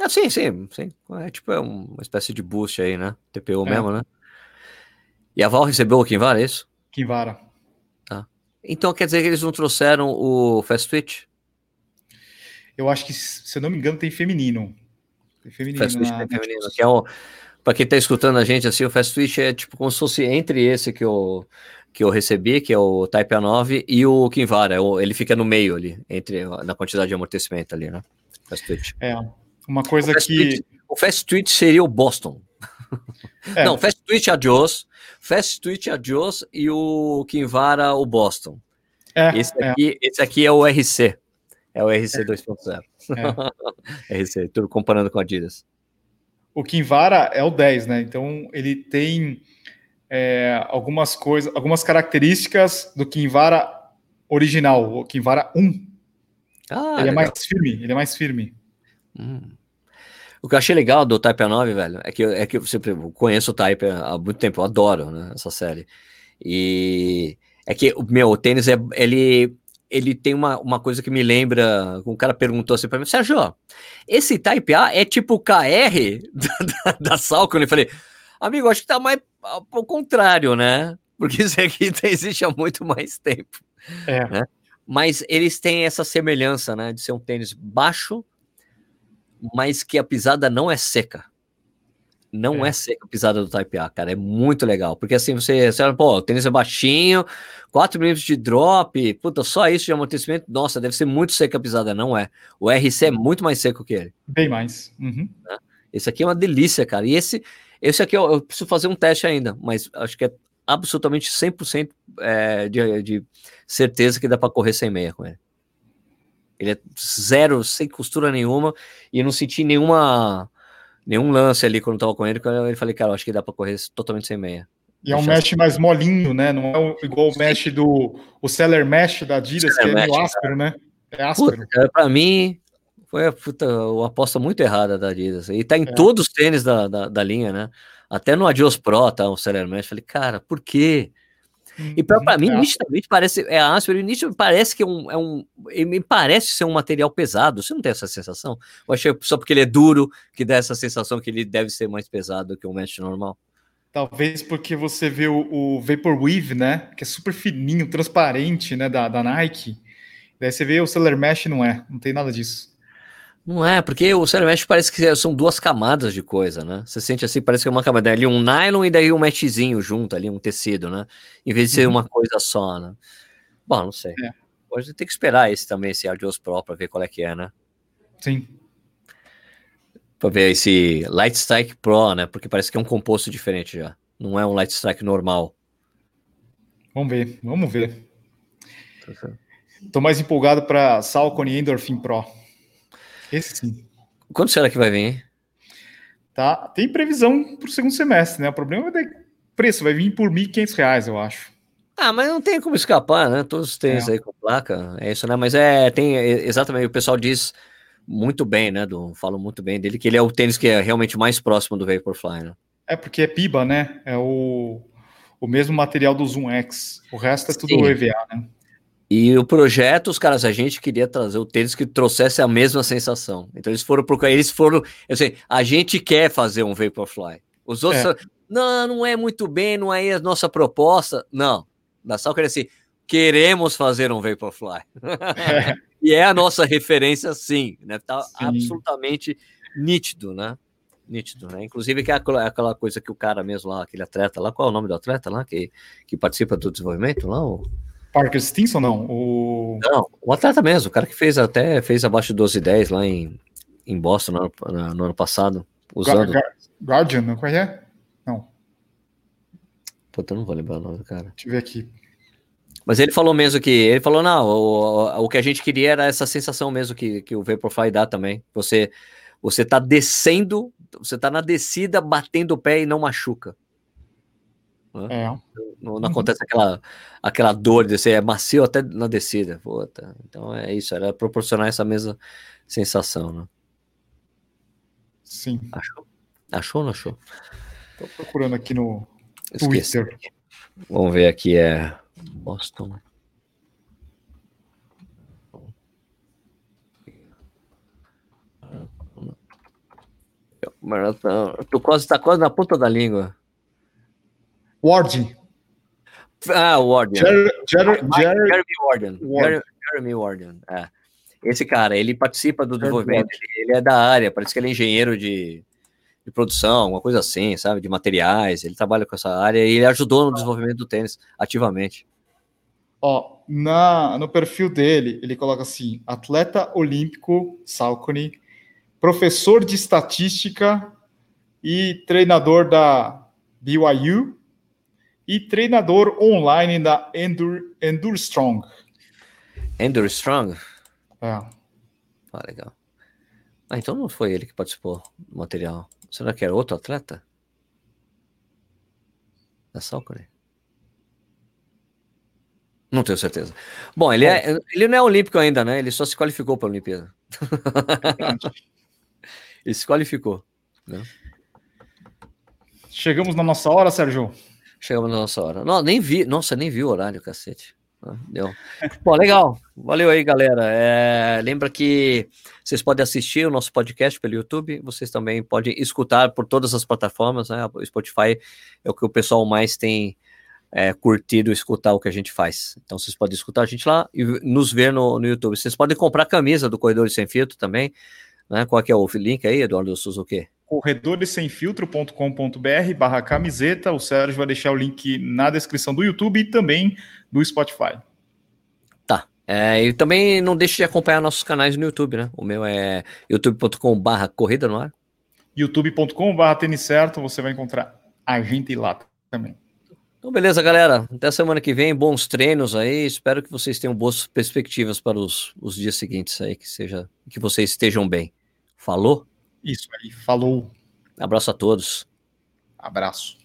Ah, sim, sim, sim. É tipo é uma espécie de boost aí, né? TPU é. mesmo, né? E a Val recebeu o Kinvara, é isso? Kinvara. Então quer dizer que eles não trouxeram o Fast Twitch? Eu acho que, se eu não me engano, tem feminino. Tem feminino. Fast Twitch tem feminino, que é o. Para quem está escutando a gente, assim, o Fast Twitch é tipo como se fosse entre esse que eu, que eu recebi, que é o Type A9, e o Kinvara. É ele fica no meio ali, entre na quantidade de amortecimento ali, né? Fast Twitch. É, uma coisa o que. Twitch, o Fast Twitch seria o Boston. É. Não, Fast Twitch Adios, Fast Twitch Adios e o Kinvara o Boston. É, esse, é. aqui, é. esse aqui é o RC. É o RC é. 2.0. É. RC, tudo comparando com a Adidas. O Kinvara é o 10, né? Então ele tem é, algumas coisas, algumas características do Kinvara original, o Kinvara 1. Ah, ele legal. é mais firme, ele é mais firme. Hum. O que eu achei legal do Type A9, velho, é que, é que eu sempre conheço o Type há muito tempo, eu adoro né, essa série. E é que, meu, o tênis, é, ele, ele tem uma, uma coisa que me lembra, um cara perguntou assim para mim, Sérgio, esse Type A é tipo o KR da, da, da Salcone? Eu falei, amigo, acho que tá mais ao contrário, né? Porque isso aqui tá, existe há muito mais tempo. É. Né? Mas eles têm essa semelhança, né, de ser um tênis baixo, mas que a pisada não é seca. Não é. é seca a pisada do Type A, cara. É muito legal. Porque assim, você, você pô, o tênis é baixinho, 4 milímetros de drop, puta, só isso de amortecimento, nossa, deve ser muito seca a pisada. Não é. O RC é muito mais seco que ele. Bem mais. Uhum. Né? Esse aqui é uma delícia, cara. E esse, esse aqui eu, eu preciso fazer um teste ainda, mas acho que é absolutamente 100% é, de, de certeza que dá para correr sem meia com ele. Ele é zero, sem costura nenhuma, e eu não senti nenhuma nenhum lance ali quando eu tava com ele, quando eu falei, cara, eu acho que dá para correr totalmente sem meia. E é um mesh mais molinho, né? Não é igual o mesh do o seller mesh da Adidas, que é meio áspero, né? É áspero. Puta, pra mim, foi puta, uma aposta muito errada da Adidas. E tá em é. todos os tênis da, da, da, linha, né? Até no Adios Pro tá o seller mesh. Falei, cara, por quê? E para uhum, mim, é nitidamente parece, é áspero, e nitidamente parece que é um, é um. Me parece ser um material pesado. Você não tem essa sensação? Eu achei só porque ele é duro que dá essa sensação que ele deve ser mais pesado que um mesh normal. Talvez porque você vê o, o Vaporwave, né? Que é super fininho, transparente, né? Da, da Nike. Daí você vê o Cellar Mesh, não é. Não tem nada disso. Não é, porque o Cellar Mesh parece que são duas camadas de coisa, né? Você sente assim, parece que é uma camada ali, um nylon e daí um meshzinho junto ali, um tecido, né? Em vez de ser uhum. uma coisa só, né? Bom, não sei. É. Pode ter que esperar esse também, esse Adios Pro, para ver qual é que é, né? Sim. Para ver esse Light Strike Pro, né? Porque parece que é um composto diferente já. Não é um Light Strike normal. Vamos ver, vamos ver. Estou mais empolgado para Salcone e Endorphin Pro. Esse sim. Quando será que vai vir, hein? Tá, tem previsão para o segundo semestre, né? O problema é o preço, vai vir por R$ 1.500, eu acho. Ah, mas não tem como escapar, né? Todos os tênis é. aí com placa, é isso, né? Mas é, tem, exatamente, o pessoal diz muito bem, né? Do, falam muito bem dele, que ele é o tênis que é realmente mais próximo do Vaporfly, né? É porque é PIBA, né? É o, o mesmo material do Zoom X. O resto é tudo Sim. EVA, né? E o projeto, os caras, a gente queria trazer o tênis que trouxesse a mesma sensação. Então eles foram procurar, eles foram, eu sei, a gente quer fazer um Vaporfly. Os outros, é. não, não é muito bem, não é a nossa proposta. Não, da Sal queria assim, queremos fazer um Vaporfly. É. e é a nossa referência, sim, né? Tá sim. absolutamente nítido, né? Nítido, né? Inclusive que é aquela coisa que o cara mesmo lá, aquele atleta lá, qual é o nome do atleta lá que, que participa do desenvolvimento lá? O... Parker Stinson, não? O... Não, o atleta mesmo, o cara que fez até fez abaixo de 12 10 lá em, em Boston no, no ano passado, usando. Guardian, não conhece? Não. Puta, eu não vou lembrar o nome do cara. Deixa eu ver aqui. Mas ele falou mesmo que. Ele falou, não, o, o que a gente queria era essa sensação mesmo que, que o Vaporfly dá também. Você, você tá descendo, você tá na descida, batendo o pé e não machuca. Né? É. Não, não, acontece aquela, aquela dor de ser é macio até na descida. Puta. Então é isso, era proporcionar essa mesma sensação, né? Sim. Achou? Achou ou não achou? Tô procurando aqui no Esqueci. Twitter. Vamos ver aqui, é Boston. Tu quase está quase na ponta da língua. Ward. Ah, Warden. Jeremy, Jeremy, Jeremy Warden. Warden. Jeremy Warden. É. Esse cara, ele participa do desenvolvimento, ele, ele, é da área, parece que ele é engenheiro de, de produção, uma coisa assim, sabe? De materiais, ele trabalha com essa área e ele ajudou no desenvolvimento do tênis ativamente. Ó, na, no perfil dele, ele coloca assim: atleta olímpico, Salcone, professor de estatística e treinador da BYU e treinador online da Endure, Endure Strong. Endure Strong? É. Ah, legal. Ah, então não foi ele que participou do material. Será que era outro atleta? Da Salcone? Não tenho certeza. Bom, ele, é, ele não é olímpico ainda, né? Ele só se qualificou para a Olimpíada. ele se qualificou. Né? Chegamos na nossa hora, Sérgio. Chegamos na nossa hora. Não, nem vi. Nossa, nem vi o horário, cacete. Deu. Bom, legal. Valeu aí, galera. É, lembra que vocês podem assistir o nosso podcast pelo YouTube. Vocês também podem escutar por todas as plataformas. Né? O Spotify é o que o pessoal mais tem é, curtido escutar o que a gente faz. Então vocês podem escutar a gente lá e nos ver no, no YouTube. Vocês podem comprar camisa do Corredores Sem Filtro também. Né? Qual que é o link aí, Eduardo Suzuki? corredoressemfiltro.com.br barra camiseta. O Sérgio vai deixar o link na descrição do YouTube e também do Spotify. Tá. É, e também não deixe de acompanhar nossos canais no YouTube, né? O meu é youtube.com barra corrida no ar. youtube.com barra tênis certo. Você vai encontrar a gente lá também. Então, beleza, galera. Até semana que vem. Bons treinos aí. Espero que vocês tenham boas perspectivas para os, os dias seguintes aí. Que, seja, que vocês estejam bem. Falou? Isso aí. Falou. Abraço a todos. Abraço.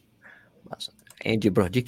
Andy Brodick.